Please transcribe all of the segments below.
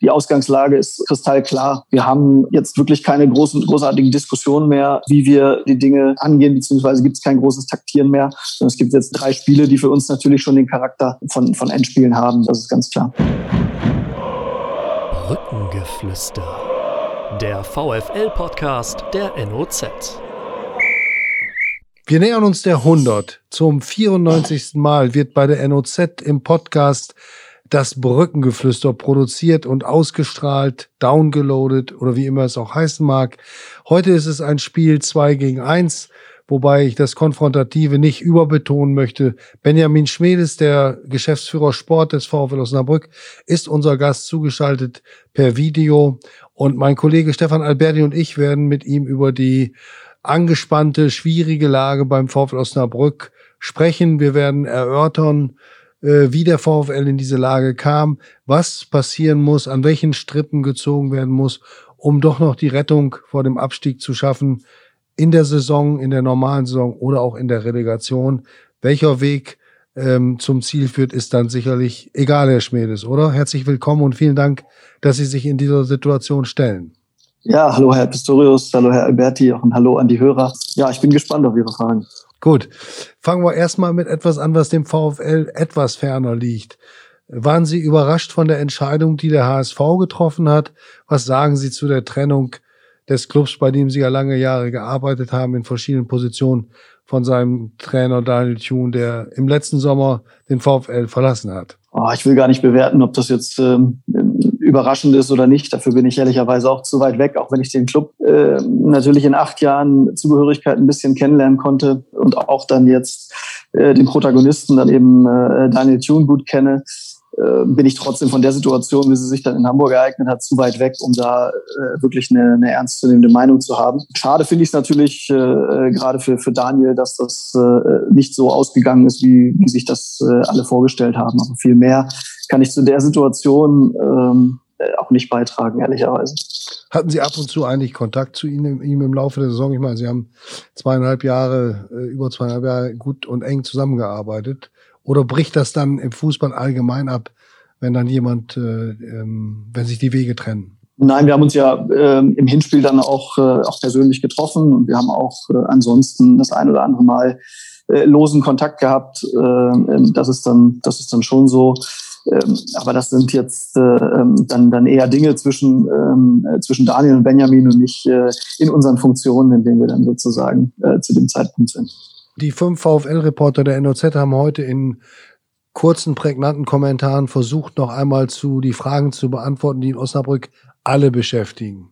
Die Ausgangslage ist kristallklar. Wir haben jetzt wirklich keine großen, großartigen Diskussionen mehr, wie wir die Dinge angehen, beziehungsweise gibt es kein großes Taktieren mehr. Es gibt jetzt drei Spiele, die für uns natürlich schon den Charakter von, von Endspielen haben. Das ist ganz klar. Brückengeflüster. Der VFL-Podcast der NOZ. Wir nähern uns der 100. Zum 94. Mal wird bei der NOZ im Podcast das Brückengeflüster produziert und ausgestrahlt, downgeloadet oder wie immer es auch heißen mag. Heute ist es ein Spiel 2 gegen 1, wobei ich das Konfrontative nicht überbetonen möchte. Benjamin Schmedes, der Geschäftsführer Sport des VfL Osnabrück, ist unser Gast zugeschaltet per Video und mein Kollege Stefan Alberti und ich werden mit ihm über die angespannte, schwierige Lage beim VfL Osnabrück sprechen. Wir werden erörtern, wie der VfL in diese Lage kam, was passieren muss, an welchen Strippen gezogen werden muss, um doch noch die Rettung vor dem Abstieg zu schaffen in der Saison, in der normalen Saison oder auch in der Relegation. Welcher Weg ähm, zum Ziel führt, ist dann sicherlich egal, Herr Schmedes, oder? Herzlich willkommen und vielen Dank, dass Sie sich in dieser Situation stellen. Ja, hallo Herr Pistorius, hallo Herr Alberti, ein Hallo an die Hörer. Ja, ich bin gespannt auf Ihre Fragen. Gut, fangen wir erstmal mit etwas an, was dem VfL etwas ferner liegt. Waren Sie überrascht von der Entscheidung, die der HSV getroffen hat? Was sagen Sie zu der Trennung des Clubs, bei dem Sie ja lange Jahre gearbeitet haben, in verschiedenen Positionen von seinem Trainer Daniel Thune, der im letzten Sommer den VfL verlassen hat? Oh, ich will gar nicht bewerten, ob das jetzt ähm, überraschend ist oder nicht. Dafür bin ich ehrlicherweise auch zu weit weg, auch wenn ich den Club äh, natürlich in acht Jahren Zugehörigkeit ein bisschen kennenlernen konnte und auch dann jetzt äh, den Protagonisten, dann eben äh, Daniel Thune gut kenne. Äh, bin ich trotzdem von der Situation, wie sie sich dann in Hamburg ereignet hat, zu weit weg, um da äh, wirklich eine, eine ernstzunehmende Meinung zu haben. Schade finde ich es natürlich äh, äh, gerade für, für Daniel, dass das äh, nicht so ausgegangen ist, wie, wie sich das äh, alle vorgestellt haben. Aber viel mehr kann ich zu der Situation ähm, äh, auch nicht beitragen, ehrlicherweise. Hatten Sie ab und zu eigentlich Kontakt zu ihm, ihm im Laufe der Saison? Ich meine, Sie haben zweieinhalb Jahre, über zweieinhalb Jahre gut und eng zusammengearbeitet. Oder bricht das dann im Fußball allgemein ab, wenn dann jemand, äh, ähm, wenn sich die Wege trennen? Nein, wir haben uns ja äh, im Hinspiel dann auch, äh, auch persönlich getroffen und wir haben auch äh, ansonsten das ein oder andere Mal äh, losen Kontakt gehabt. Äh, das ist dann, das ist dann schon so. Ähm, aber das sind jetzt äh, ähm, dann, dann eher Dinge zwischen, ähm, äh, zwischen Daniel und Benjamin und nicht äh, in unseren Funktionen, in denen wir dann sozusagen äh, zu dem Zeitpunkt sind. Die fünf VfL-Reporter der NOZ haben heute in kurzen, prägnanten Kommentaren versucht, noch einmal zu die Fragen zu beantworten, die in Osnabrück alle beschäftigen.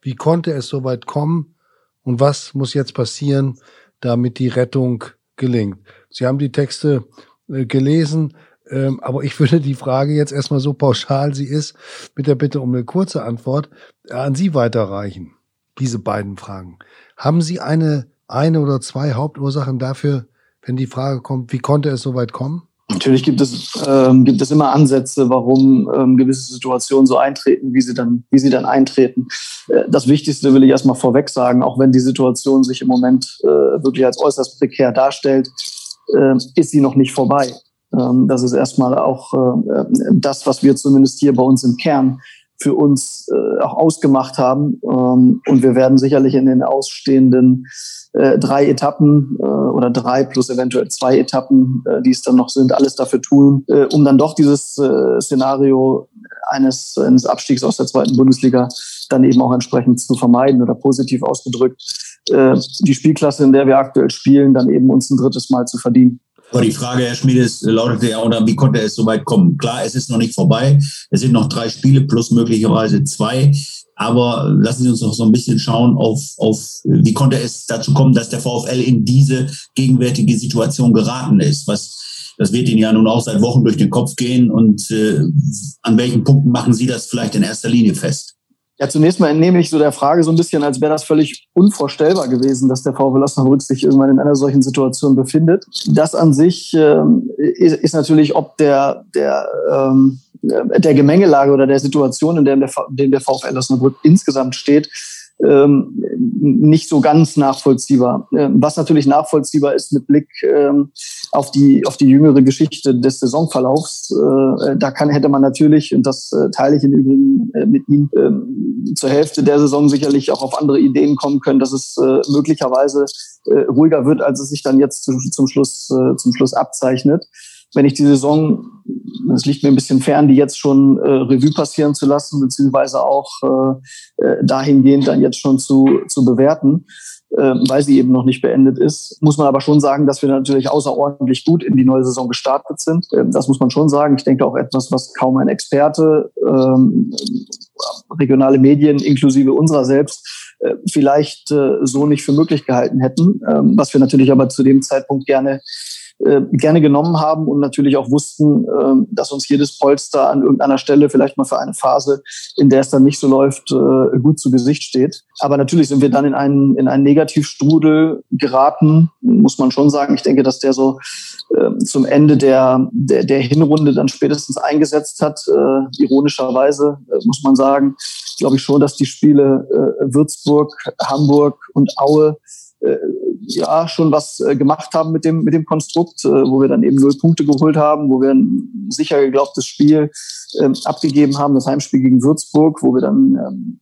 Wie konnte es so weit kommen und was muss jetzt passieren, damit die Rettung gelingt? Sie haben die Texte äh, gelesen. Ähm, aber ich würde die Frage jetzt erstmal so pauschal sie ist, mit der Bitte um eine kurze Antwort äh, an Sie weiterreichen. Diese beiden Fragen. Haben Sie eine, eine oder zwei Hauptursachen dafür, wenn die Frage kommt, wie konnte es so weit kommen? Natürlich gibt es, ähm, gibt es immer Ansätze, warum ähm, gewisse Situationen so eintreten, wie sie dann, wie sie dann eintreten. Äh, das Wichtigste will ich erstmal vorweg sagen, auch wenn die Situation sich im Moment äh, wirklich als äußerst prekär darstellt, äh, ist sie noch nicht vorbei. Ähm, das ist erstmal auch äh, das, was wir zumindest hier bei uns im Kern für uns äh, auch ausgemacht haben. Ähm, und wir werden sicherlich in den ausstehenden äh, drei Etappen oder drei plus eventuell zwei Etappen, die es dann noch sind, alles dafür tun, um dann doch dieses Szenario eines, eines Abstiegs aus der zweiten Bundesliga dann eben auch entsprechend zu vermeiden oder positiv ausgedrückt, die Spielklasse, in der wir aktuell spielen, dann eben uns ein drittes Mal zu verdienen. Aber die Frage, Herr Schmiedes, lautete ja, oder wie konnte es so weit kommen? Klar, es ist noch nicht vorbei. Es sind noch drei Spiele plus möglicherweise zwei. Aber lassen Sie uns noch so ein bisschen schauen auf, auf, wie konnte es dazu kommen, dass der VfL in diese gegenwärtige Situation geraten ist? Was, das wird Ihnen ja nun auch seit Wochen durch den Kopf gehen. Und äh, an welchen Punkten machen Sie das vielleicht in erster Linie fest? Ja, zunächst mal entnehme ich so der Frage so ein bisschen, als wäre das völlig unvorstellbar gewesen, dass der VfL Osnabrück sich irgendwann in einer solchen Situation befindet. Das an sich ähm, ist, ist, natürlich ob der, der, ähm, der Gemengelage oder der Situation, in der der, in der VfL Osnabrück insgesamt steht, ähm, nicht so ganz nachvollziehbar. Ähm, was natürlich nachvollziehbar ist mit Blick ähm, auf die auf die jüngere Geschichte des Saisonverlaufs. Äh, da kann hätte man natürlich und das äh, teile ich im Übrigen äh, mit Ihnen ähm, zur Hälfte der Saison sicherlich auch auf andere Ideen kommen können, dass es äh, möglicherweise äh, ruhiger wird, als es sich dann jetzt zu, zum Schluss äh, zum Schluss abzeichnet wenn ich die Saison, das liegt mir ein bisschen fern, die jetzt schon äh, Revue passieren zu lassen, beziehungsweise auch äh, äh, dahingehend dann jetzt schon zu, zu bewerten, äh, weil sie eben noch nicht beendet ist, muss man aber schon sagen, dass wir natürlich außerordentlich gut in die neue Saison gestartet sind. Äh, das muss man schon sagen. Ich denke auch etwas, was kaum ein Experte, ähm, regionale Medien inklusive unserer selbst äh, vielleicht äh, so nicht für möglich gehalten hätten, ähm, was wir natürlich aber zu dem Zeitpunkt gerne äh, gerne genommen haben und natürlich auch wussten, äh, dass uns jedes Polster an irgendeiner Stelle vielleicht mal für eine Phase, in der es dann nicht so läuft, äh, gut zu Gesicht steht. Aber natürlich sind wir dann in einen, in einen Negativstrudel geraten, muss man schon sagen. Ich denke, dass der so äh, zum Ende der, der, der Hinrunde dann spätestens eingesetzt hat. Äh, ironischerweise äh, muss man sagen, glaube ich schon, dass die Spiele äh, Würzburg, Hamburg und Aue ja schon was äh, gemacht haben mit dem mit dem Konstrukt, äh, wo wir dann eben null Punkte geholt haben, wo wir ein sicher geglaubtes Spiel ähm, abgegeben haben, das Heimspiel gegen Würzburg, wo wir dann ähm,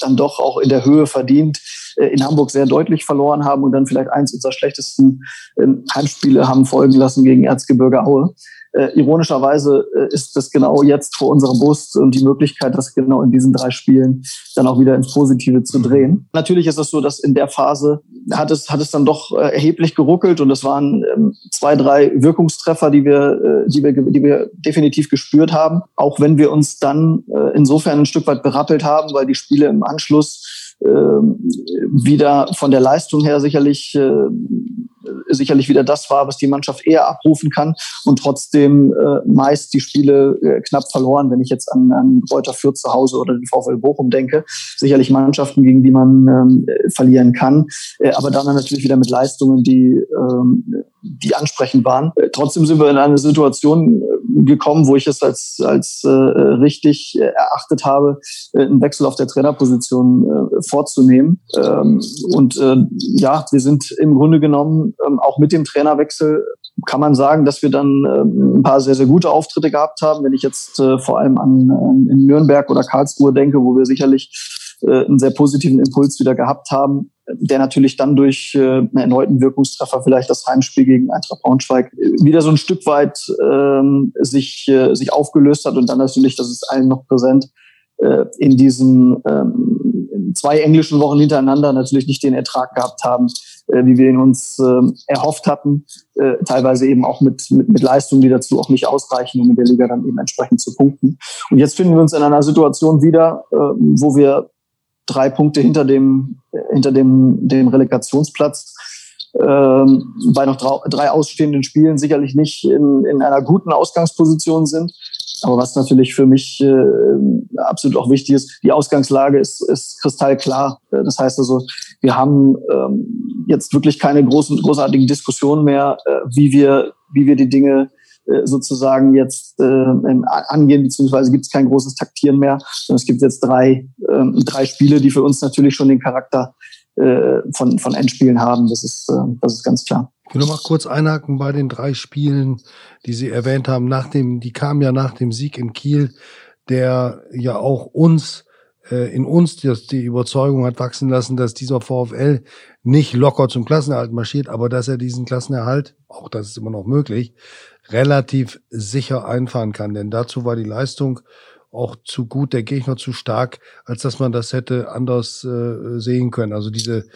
dann doch auch in der Höhe verdient äh, in Hamburg sehr deutlich verloren haben und dann vielleicht eins unserer schlechtesten ähm, Heimspiele haben folgen lassen gegen Erzgebirge Aue. Äh, ironischerweise äh, ist das genau jetzt vor unserer Brust und die Möglichkeit, das genau in diesen drei Spielen dann auch wieder ins Positive zu drehen. Natürlich ist es so, dass in der Phase hat es, hat es dann doch äh, erheblich geruckelt und es waren ähm, zwei, drei Wirkungstreffer, die wir, äh, die wir, die wir definitiv gespürt haben. Auch wenn wir uns dann äh, insofern ein Stück weit berappelt haben, weil die Spiele im Anschluss äh, wieder von der Leistung her sicherlich äh, sicherlich wieder das war, was die Mannschaft eher abrufen kann und trotzdem äh, meist die Spiele äh, knapp verloren. Wenn ich jetzt an, an Reuter Fürth zu Hause oder den VfL Bochum denke, sicherlich Mannschaften, gegen die man ähm, verlieren kann, äh, aber dann natürlich wieder mit Leistungen, die ähm, die ansprechend waren. Äh, trotzdem sind wir in eine Situation äh, gekommen, wo ich es als als äh, richtig erachtet habe, einen Wechsel auf der Trainerposition äh, vorzunehmen. Ähm, und äh, ja, wir sind im Grunde genommen ähm, auch mit dem Trainerwechsel kann man sagen, dass wir dann ähm, ein paar sehr, sehr gute Auftritte gehabt haben. Wenn ich jetzt äh, vor allem an äh, in Nürnberg oder Karlsruhe denke, wo wir sicherlich äh, einen sehr positiven Impuls wieder gehabt haben, der natürlich dann durch äh, einen erneuten Wirkungstreffer vielleicht das Heimspiel gegen Eintracht Braunschweig wieder so ein Stück weit ähm, sich, äh, sich aufgelöst hat und dann natürlich, das ist allen noch präsent, äh, in diesen ähm, zwei englischen Wochen hintereinander natürlich nicht den Ertrag gehabt haben, äh, wie wir ihn uns äh, erhofft hatten, äh, teilweise eben auch mit, mit, mit Leistungen, die dazu auch nicht ausreichen, um in der Liga dann eben entsprechend zu punkten. Und jetzt finden wir uns in einer Situation wieder, äh, wo wir drei Punkte hinter dem, hinter dem, dem Relegationsplatz ähm, bei noch drei ausstehenden Spielen sicherlich nicht in, in einer guten Ausgangsposition sind. Aber was natürlich für mich äh, absolut auch wichtig ist, die Ausgangslage ist, ist kristallklar. Äh, das heißt also, wir haben ähm, jetzt wirklich keine großen, großartigen Diskussionen mehr, äh, wie wir, wie wir die Dinge äh, sozusagen jetzt äh, angehen, beziehungsweise gibt es kein großes Taktieren mehr, sondern es gibt jetzt drei, äh, drei Spiele, die für uns natürlich schon den Charakter äh, von, von Endspielen haben. Das ist, äh, das ist ganz klar. Ich will noch mal kurz einhaken bei den drei Spielen, die Sie erwähnt haben. Nach dem, die kamen ja nach dem Sieg in Kiel, der ja auch uns äh, in uns die, Überzeugung hat wachsen lassen, dass dieser VfL nicht locker zum Klassenerhalt marschiert, aber dass er diesen Klassenerhalt, auch das ist immer noch möglich, relativ sicher einfahren kann. Denn dazu war die Leistung auch zu gut, der Gegner zu stark, als dass man das hätte anders äh, sehen können. Also diese,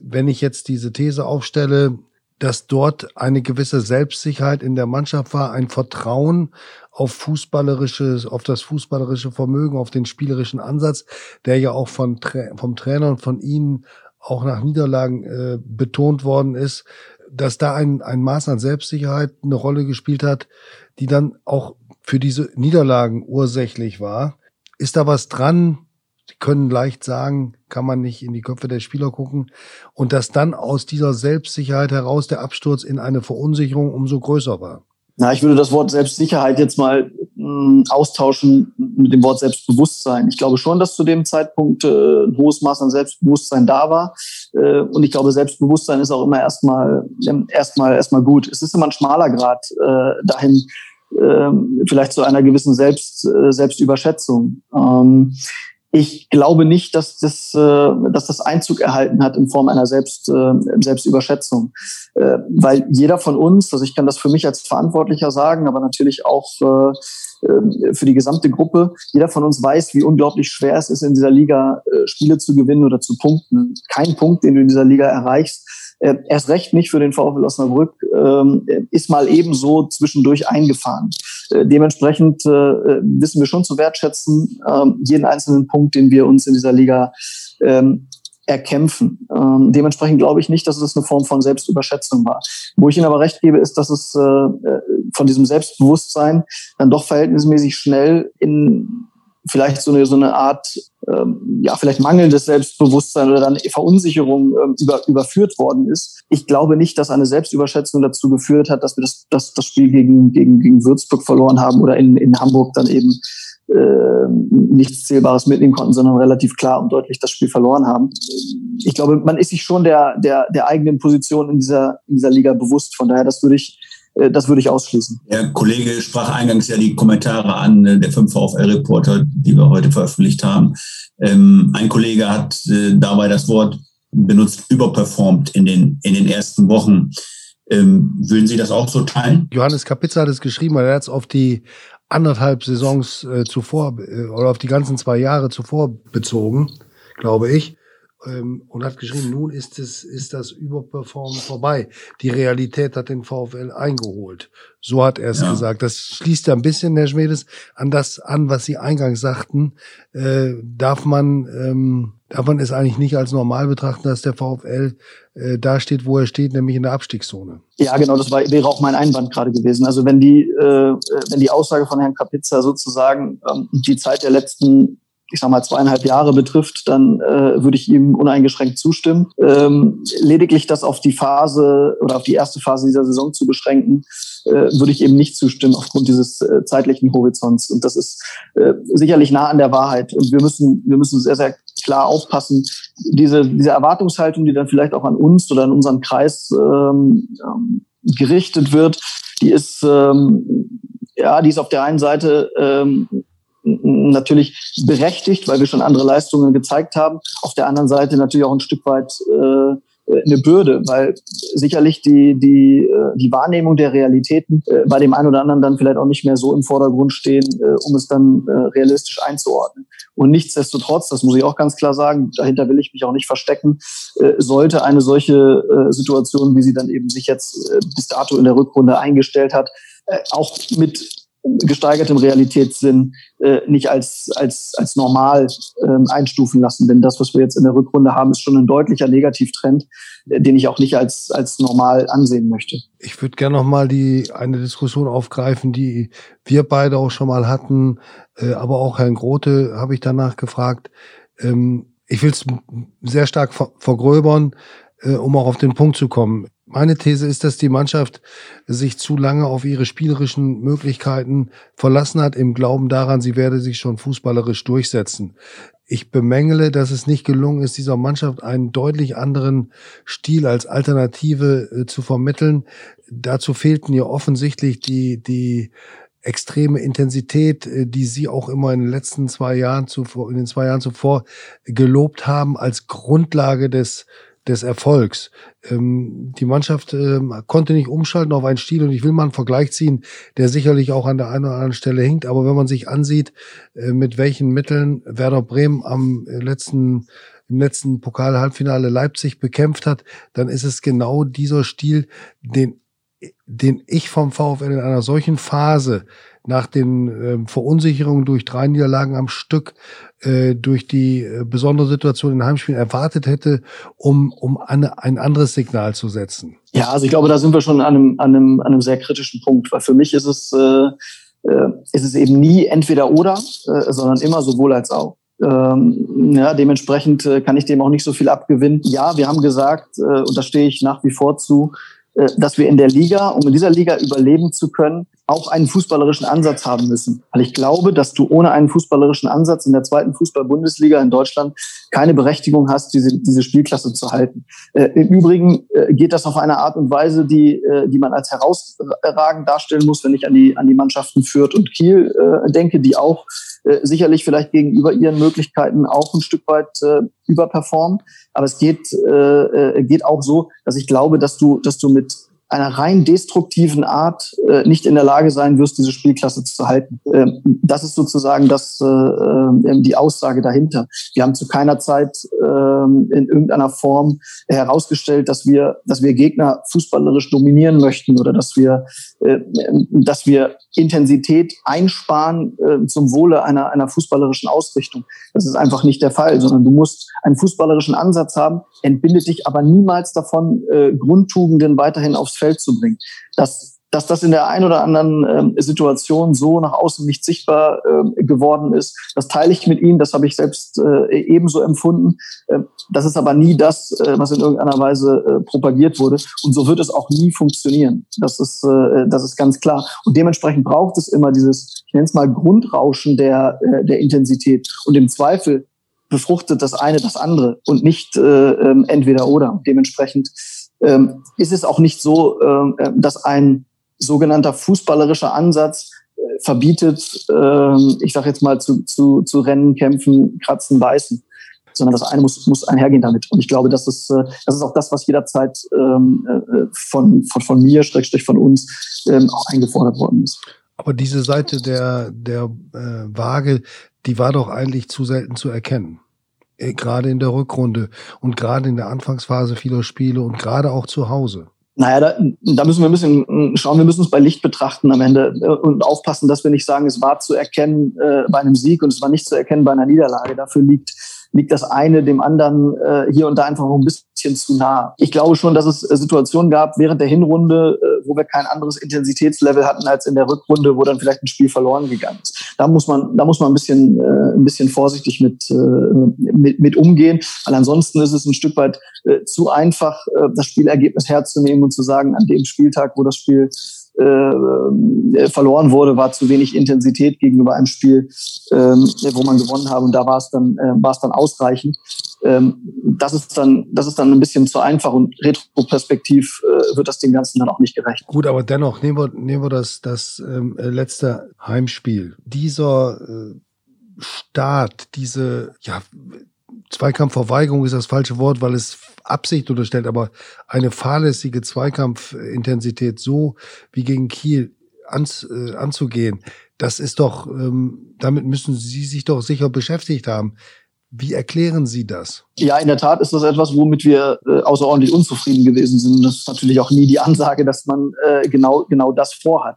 wenn ich jetzt diese These aufstelle, dass dort eine gewisse Selbstsicherheit in der Mannschaft war, ein Vertrauen auf fußballerisches, auf das fußballerische Vermögen, auf den spielerischen Ansatz, der ja auch von, vom Trainer und von Ihnen auch nach Niederlagen äh, betont worden ist, dass da ein, ein Maß an Selbstsicherheit eine Rolle gespielt hat, die dann auch für diese Niederlagen ursächlich war. Ist da was dran? Können leicht sagen, kann man nicht in die Köpfe der Spieler gucken. Und dass dann aus dieser Selbstsicherheit heraus der Absturz in eine Verunsicherung umso größer war. Na, ich würde das Wort Selbstsicherheit jetzt mal mh, austauschen mit dem Wort Selbstbewusstsein. Ich glaube schon, dass zu dem Zeitpunkt äh, ein hohes Maß an Selbstbewusstsein da war. Äh, und ich glaube, Selbstbewusstsein ist auch immer erstmal erstmal erstmal gut. Es ist immer ein schmaler Grad äh, dahin, äh, vielleicht zu einer gewissen Selbst, äh, Selbstüberschätzung. Ähm, ich glaube nicht, dass das, äh, dass das Einzug erhalten hat in Form einer Selbst, äh, Selbstüberschätzung. Äh, weil jeder von uns, also ich kann das für mich als Verantwortlicher sagen, aber natürlich auch äh, äh, für die gesamte Gruppe, jeder von uns weiß, wie unglaublich schwer es ist, in dieser Liga äh, Spiele zu gewinnen oder zu punkten. Kein Punkt, den du in dieser Liga erreichst, äh, erst recht nicht für den VfL Osnabrück, äh, ist mal ebenso zwischendurch eingefahren. Äh, dementsprechend äh, wissen wir schon zu wertschätzen, äh, jeden einzelnen Punkt, den wir uns in dieser Liga ähm, erkämpfen. Ähm, dementsprechend glaube ich nicht, dass es eine Form von Selbstüberschätzung war. Wo ich Ihnen aber recht gebe, ist, dass es äh, äh von diesem Selbstbewusstsein dann doch verhältnismäßig schnell in vielleicht so eine, so eine Art, ähm, ja, vielleicht mangelndes Selbstbewusstsein oder dann Verunsicherung ähm, über, überführt worden ist. Ich glaube nicht, dass eine Selbstüberschätzung dazu geführt hat, dass wir das, das, das Spiel gegen, gegen, gegen Würzburg verloren haben oder in, in Hamburg dann eben äh, nichts Zählbares mitnehmen konnten, sondern relativ klar und deutlich das Spiel verloren haben. Ich glaube, man ist sich schon der, der, der eigenen Position in dieser, in dieser Liga bewusst. Von daher, das würde ich, das würde ich ausschließen. Der Kollege sprach eingangs ja die Kommentare an, äh, der 5 VfL-Reporter, die wir heute veröffentlicht haben. Ähm, ein Kollege hat äh, dabei das Wort benutzt, überperformt in den, in den ersten Wochen. Ähm, würden Sie das auch so teilen? Johannes Kapitzer hat es geschrieben, weil er hat es auf die anderthalb Saisons äh, zuvor äh, oder auf die ganzen zwei Jahre zuvor bezogen, glaube ich ähm, und hat geschrieben, nun ist es, ist das Überperformen vorbei. Die Realität hat den VfL eingeholt. So hat er es ja. gesagt. Das schließt ja ein bisschen, Herr Schmedes, an das an, was Sie eingangs sagten. Äh, darf man, ähm, darf man es eigentlich nicht als normal betrachten, dass der VfL äh, da steht, wo er steht, nämlich in der Abstiegszone. Ja, genau, das war, wäre auch mein Einwand gerade gewesen. Also wenn die, äh, wenn die Aussage von Herrn Kapitzer sozusagen ähm, die Zeit der letzten ich sag mal, zweieinhalb Jahre betrifft, dann äh, würde ich ihm uneingeschränkt zustimmen. Ähm, lediglich das auf die Phase oder auf die erste Phase dieser Saison zu beschränken, äh, würde ich eben nicht zustimmen aufgrund dieses äh, zeitlichen Horizonts. Und das ist äh, sicherlich nah an der Wahrheit. Und wir müssen, wir müssen sehr, sehr klar aufpassen. Diese, diese Erwartungshaltung, die dann vielleicht auch an uns oder an unseren Kreis ähm, ähm, gerichtet wird, die ist, ähm, ja, die ist auf der einen Seite ähm, natürlich berechtigt, weil wir schon andere Leistungen gezeigt haben. Auf der anderen Seite natürlich auch ein Stück weit äh, eine Bürde, weil sicherlich die, die, äh, die Wahrnehmung der Realitäten äh, bei dem einen oder anderen dann vielleicht auch nicht mehr so im Vordergrund stehen, äh, um es dann äh, realistisch einzuordnen. Und nichtsdestotrotz, das muss ich auch ganz klar sagen, dahinter will ich mich auch nicht verstecken, äh, sollte eine solche äh, Situation, wie sie dann eben sich jetzt äh, bis dato in der Rückrunde eingestellt hat, äh, auch mit gesteigertem Realitätssinn äh, nicht als, als, als normal ähm, einstufen lassen. Denn das, was wir jetzt in der Rückrunde haben, ist schon ein deutlicher Negativtrend, äh, den ich auch nicht als, als normal ansehen möchte. Ich würde gerne nochmal die eine Diskussion aufgreifen, die wir beide auch schon mal hatten, äh, aber auch Herrn Grote habe ich danach gefragt. Ähm, ich will es sehr stark vergröbern, äh, um auch auf den Punkt zu kommen. Meine These ist, dass die Mannschaft sich zu lange auf ihre spielerischen Möglichkeiten verlassen hat, im Glauben daran, sie werde sich schon fußballerisch durchsetzen. Ich bemängele, dass es nicht gelungen ist, dieser Mannschaft einen deutlich anderen Stil als Alternative äh, zu vermitteln. Dazu fehlten ihr offensichtlich die, die extreme Intensität, äh, die Sie auch immer in den letzten zwei Jahren zuvor, in den zwei Jahren zuvor gelobt haben als Grundlage des des Erfolgs. Ähm, die Mannschaft ähm, konnte nicht umschalten auf einen Stil und ich will mal einen Vergleich ziehen, der sicherlich auch an der einen oder anderen Stelle hinkt. Aber wenn man sich ansieht, äh, mit welchen Mitteln Werder Bremen am äh, letzten im letzten Pokal-Halbfinale Leipzig bekämpft hat, dann ist es genau dieser Stil, den, den ich vom VfL in einer solchen Phase nach den äh, Verunsicherungen durch drei Niederlagen am Stück, äh, durch die äh, besondere Situation in Heimspielen erwartet hätte, um, um eine, ein anderes Signal zu setzen? Ja, also ich glaube, da sind wir schon an einem, an einem, an einem sehr kritischen Punkt, weil für mich ist es, äh, äh, ist es eben nie entweder oder, äh, sondern immer sowohl als auch. Ähm, ja, dementsprechend kann ich dem auch nicht so viel abgewinnen. Ja, wir haben gesagt, äh, und da stehe ich nach wie vor zu, dass wir in der Liga, um in dieser Liga überleben zu können, auch einen fußballerischen Ansatz haben müssen. Weil ich glaube, dass du ohne einen fußballerischen Ansatz in der zweiten Fußball-Bundesliga in Deutschland keine Berechtigung hast, diese, diese Spielklasse zu halten. Äh, Im Übrigen äh, geht das auf eine Art und Weise, die, äh, die man als herausragend darstellen muss, wenn ich an die, an die Mannschaften Fürth und Kiel äh, denke, die auch äh, sicherlich vielleicht gegenüber ihren Möglichkeiten auch ein Stück weit äh, überperformen. Aber es geht, geht auch so, dass ich glaube, dass du, dass du mit einer rein destruktiven Art äh, nicht in der Lage sein wirst, diese Spielklasse zu halten. Ähm, das ist sozusagen das, äh, äh, die Aussage dahinter. Wir haben zu keiner Zeit äh, in irgendeiner Form herausgestellt, dass wir, dass wir Gegner fußballerisch dominieren möchten oder dass wir, äh, dass wir Intensität einsparen äh, zum Wohle einer, einer fußballerischen Ausrichtung. Das ist einfach nicht der Fall, sondern du musst einen fußballerischen Ansatz haben, entbindet dich aber niemals davon, äh, Grundtugenden weiterhin aufs Feld zu bringen. Das dass das in der einen oder anderen ähm, Situation so nach außen nicht sichtbar äh, geworden ist, das teile ich mit ihm, das habe ich selbst äh, ebenso empfunden. Äh, das ist aber nie das, äh, was in irgendeiner Weise äh, propagiert wurde. Und so wird es auch nie funktionieren. Das ist, äh, das ist ganz klar. Und dementsprechend braucht es immer dieses, ich nenne es mal Grundrauschen der, äh, der Intensität. Und im Zweifel befruchtet das eine das andere und nicht äh, äh, entweder oder. Dementsprechend ähm, ist es auch nicht so, äh, dass ein sogenannter fußballerischer Ansatz äh, verbietet, äh, ich sage jetzt mal, zu, zu, zu Rennen, Kämpfen, Kratzen, Beißen. Sondern das eine muss, muss einhergehen damit. Und ich glaube, das ist, äh, das ist auch das, was jederzeit ähm, äh, von, von, von mir, Schrägstrich von uns, ähm, auch eingefordert worden ist. Aber diese Seite der, der äh, Waage, die war doch eigentlich zu selten zu erkennen. Äh, gerade in der Rückrunde und gerade in der Anfangsphase vieler Spiele und gerade auch zu Hause. Naja, da, da müssen wir ein bisschen hm, schauen, wir müssen es bei Licht betrachten am Ende äh, und aufpassen, dass wir nicht sagen, es war zu erkennen äh, bei einem Sieg und es war nicht zu erkennen bei einer Niederlage. Dafür liegt liegt das eine dem anderen äh, hier und da einfach ein bisschen zu nah. Ich glaube schon, dass es äh, Situationen gab während der Hinrunde, äh, wo wir kein anderes Intensitätslevel hatten als in der Rückrunde, wo dann vielleicht ein Spiel verloren gegangen ist. Da muss man, da muss man ein bisschen, äh, ein bisschen vorsichtig mit, äh, mit, mit umgehen, weil ansonsten ist es ein Stück weit äh, zu einfach, äh, das Spielergebnis herzunehmen und zu sagen, an dem Spieltag, wo das Spiel äh, verloren wurde, war zu wenig Intensität gegenüber einem Spiel, ähm, wo man gewonnen hat und da war es dann, äh, dann ausreichend. Ähm, das ist dann, das ist dann ein bisschen zu einfach und retroperspektiv äh, wird das dem Ganzen dann auch nicht gerecht. Gut, aber dennoch nehmen wir, nehmen wir das, das ähm, letzte Heimspiel. Dieser äh, Start, diese, ja, Zweikampfverweigerung ist das falsche Wort, weil es Absicht unterstellt, aber eine fahrlässige Zweikampfintensität so wie gegen Kiel ans, äh, anzugehen, das ist doch, ähm, damit müssen Sie sich doch sicher beschäftigt haben. Wie erklären Sie das? Ja, in der Tat ist das etwas, womit wir äh, außerordentlich unzufrieden gewesen sind. Das ist natürlich auch nie die Ansage, dass man äh, genau, genau das vorhat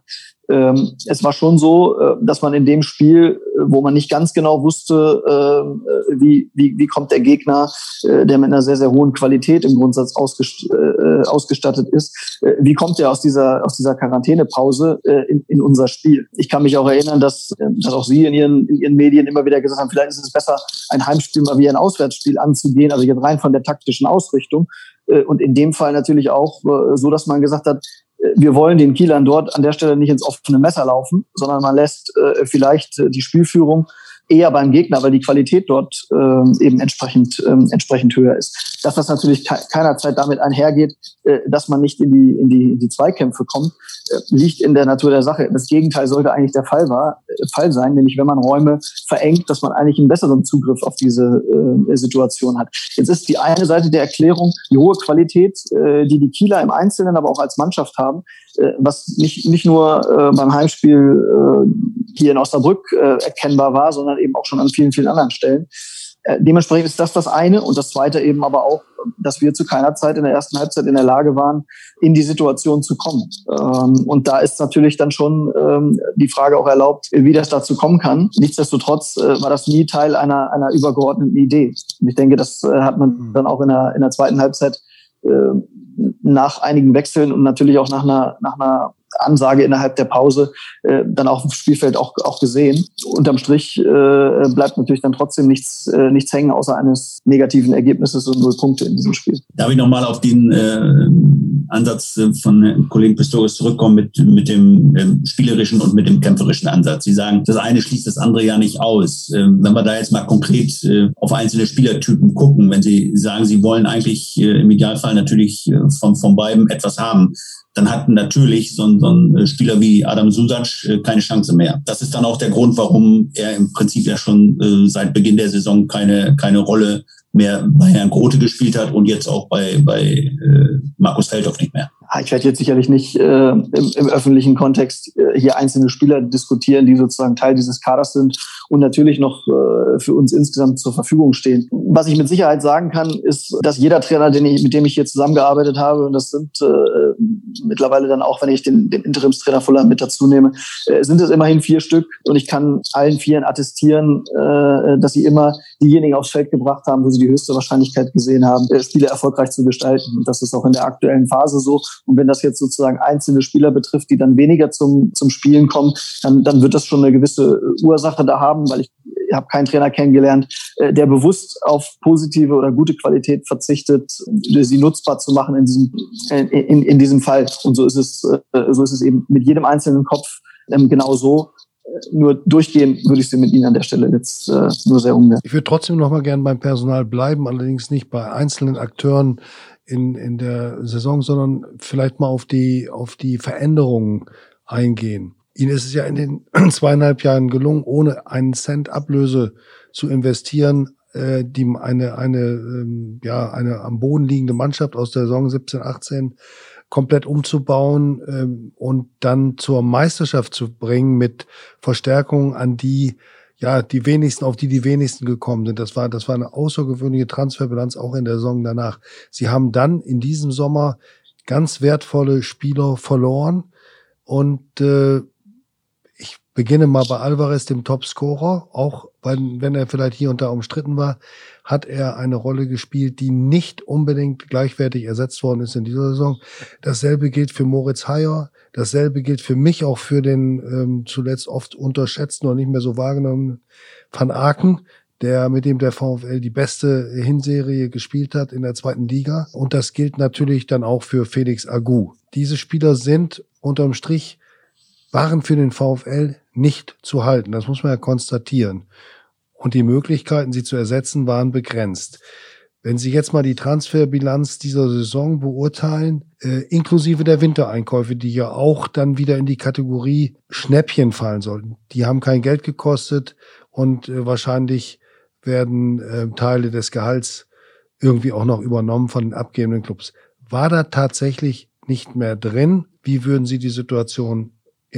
ähm, es war schon so, äh, dass man in dem Spiel, äh, wo man nicht ganz genau wusste, äh, wie, wie, wie kommt der Gegner, äh, der mit einer sehr, sehr hohen Qualität im Grundsatz ausgest äh, ausgestattet ist, äh, wie kommt er aus dieser, aus dieser Quarantänepause in, in unser Spiel? Ich kann mich auch erinnern, dass, dass auch Sie in Ihren, in Ihren Medien immer wieder gesagt haben, vielleicht ist es besser, ein Heimspiel mal wie ein Auswärtsspiel anzugehen, also jetzt rein von der taktischen Ausrichtung. Und in dem Fall natürlich auch so, dass man gesagt hat, wir wollen den Kielern dort an der Stelle nicht ins offene Messer laufen, sondern man lässt äh, vielleicht äh, die Spielführung eher beim Gegner, weil die Qualität dort äh, eben entsprechend, ähm, entsprechend höher ist. Dass das natürlich ke keinerzeit damit einhergeht, äh, dass man nicht in die, in die, in die Zweikämpfe kommt, äh, liegt in der Natur der Sache. Das Gegenteil sollte eigentlich der Fall, war, äh, Fall sein, nämlich wenn man Räume verengt, dass man eigentlich einen besseren Zugriff auf diese äh, Situation hat. Jetzt ist die eine Seite der Erklärung die hohe Qualität, äh, die die Kieler im Einzelnen, aber auch als Mannschaft haben, was nicht, nicht nur äh, beim Heimspiel äh, hier in Osnabrück äh, erkennbar war, sondern eben auch schon an vielen, vielen anderen Stellen. Äh, dementsprechend ist das das eine und das zweite eben aber auch, dass wir zu keiner Zeit in der ersten Halbzeit in der Lage waren, in die Situation zu kommen. Ähm, und da ist natürlich dann schon ähm, die Frage auch erlaubt, wie das dazu kommen kann. Nichtsdestotrotz äh, war das nie Teil einer, einer übergeordneten Idee. Und ich denke, das äh, hat man mhm. dann auch in der, in der zweiten Halbzeit nach einigen Wechseln und natürlich auch nach einer, nach einer Ansage innerhalb der Pause äh, dann auch im Spielfeld auch, auch gesehen. Unterm Strich äh, bleibt natürlich dann trotzdem nichts, äh, nichts hängen, außer eines negativen Ergebnisses und null Punkte in diesem Spiel. Darf ich nochmal auf den äh, Ansatz äh, von Kollegen Pistorius zurückkommen mit, mit dem äh, spielerischen und mit dem kämpferischen Ansatz? Sie sagen, das eine schließt das andere ja nicht aus. Äh, wenn wir da jetzt mal konkret äh, auf einzelne Spielertypen gucken, wenn Sie sagen, Sie wollen eigentlich äh, im Idealfall natürlich äh, von, von beiden etwas haben, dann hat natürlich so ein, so ein äh, Spieler wie Adam Susac äh, keine Chance mehr. Das ist dann auch der Grund, warum er im Prinzip ja schon äh, seit Beginn der Saison keine, keine Rolle mehr bei Herrn Grote gespielt hat und jetzt auch bei, bei Markus Feldhoff nicht mehr. Ich werde jetzt sicherlich nicht äh, im, im öffentlichen Kontext hier einzelne Spieler diskutieren, die sozusagen Teil dieses Kaders sind und natürlich noch äh, für uns insgesamt zur Verfügung stehen. Was ich mit Sicherheit sagen kann, ist, dass jeder Trainer, den ich, mit dem ich hier zusammengearbeitet habe, und das sind äh, mittlerweile dann auch, wenn ich den, den Interimstrainer Fuller mit dazu nehme, äh, sind es immerhin vier Stück. Und ich kann allen vieren attestieren, äh, dass sie immer diejenigen aufs Feld gebracht haben, wo sie die höchste Wahrscheinlichkeit gesehen haben, äh, Spiele erfolgreich zu gestalten. Und das ist auch in der aktuellen Phase so. Und wenn das jetzt sozusagen einzelne Spieler betrifft, die dann weniger zum, zum Spielen kommen, dann, dann wird das schon eine gewisse Ursache da haben, weil ich, habe keinen Trainer kennengelernt, äh, der bewusst auf positive oder gute Qualität verzichtet, sie nutzbar zu machen in diesem, in, in, in diesem Fall. Und so ist es, so ist es eben mit jedem einzelnen Kopf ähm, genau so nur durchgehen würde ich sie mit Ihnen an der Stelle jetzt äh, nur sehr ungern. Ich würde trotzdem noch mal gern beim Personal bleiben, allerdings nicht bei einzelnen Akteuren in, in der Saison, sondern vielleicht mal auf die, auf die Veränderungen eingehen. Ihnen ist es ja in den zweieinhalb Jahren gelungen, ohne einen Cent Ablöse zu investieren, äh, die eine, eine, ähm, ja, eine am Boden liegende Mannschaft aus der Saison 17, 18 komplett umzubauen ähm, und dann zur Meisterschaft zu bringen mit Verstärkungen, an die ja die wenigsten, auf die die wenigsten gekommen sind. Das war, das war eine außergewöhnliche Transferbilanz auch in der Saison danach. Sie haben dann in diesem Sommer ganz wertvolle Spieler verloren und äh, ich beginne mal bei Alvarez, dem Topscorer, auch weil, wenn er vielleicht hier und da umstritten war hat er eine Rolle gespielt, die nicht unbedingt gleichwertig ersetzt worden ist in dieser Saison. Dasselbe gilt für Moritz Heyer. Dasselbe gilt für mich auch für den ähm, zuletzt oft unterschätzten und nicht mehr so wahrgenommenen Van Aken, der mit dem der VfL die beste Hinserie gespielt hat in der zweiten Liga. Und das gilt natürlich dann auch für Felix Agu. Diese Spieler sind unterm Strich waren für den VfL nicht zu halten. Das muss man ja konstatieren und die Möglichkeiten, sie zu ersetzen, waren begrenzt. Wenn Sie jetzt mal die Transferbilanz dieser Saison beurteilen, äh, inklusive der Wintereinkäufe, die ja auch dann wieder in die Kategorie Schnäppchen fallen sollten, die haben kein Geld gekostet und äh, wahrscheinlich werden äh, Teile des Gehalts irgendwie auch noch übernommen von den abgebenden Clubs. War da tatsächlich nicht mehr drin? Wie würden Sie die Situation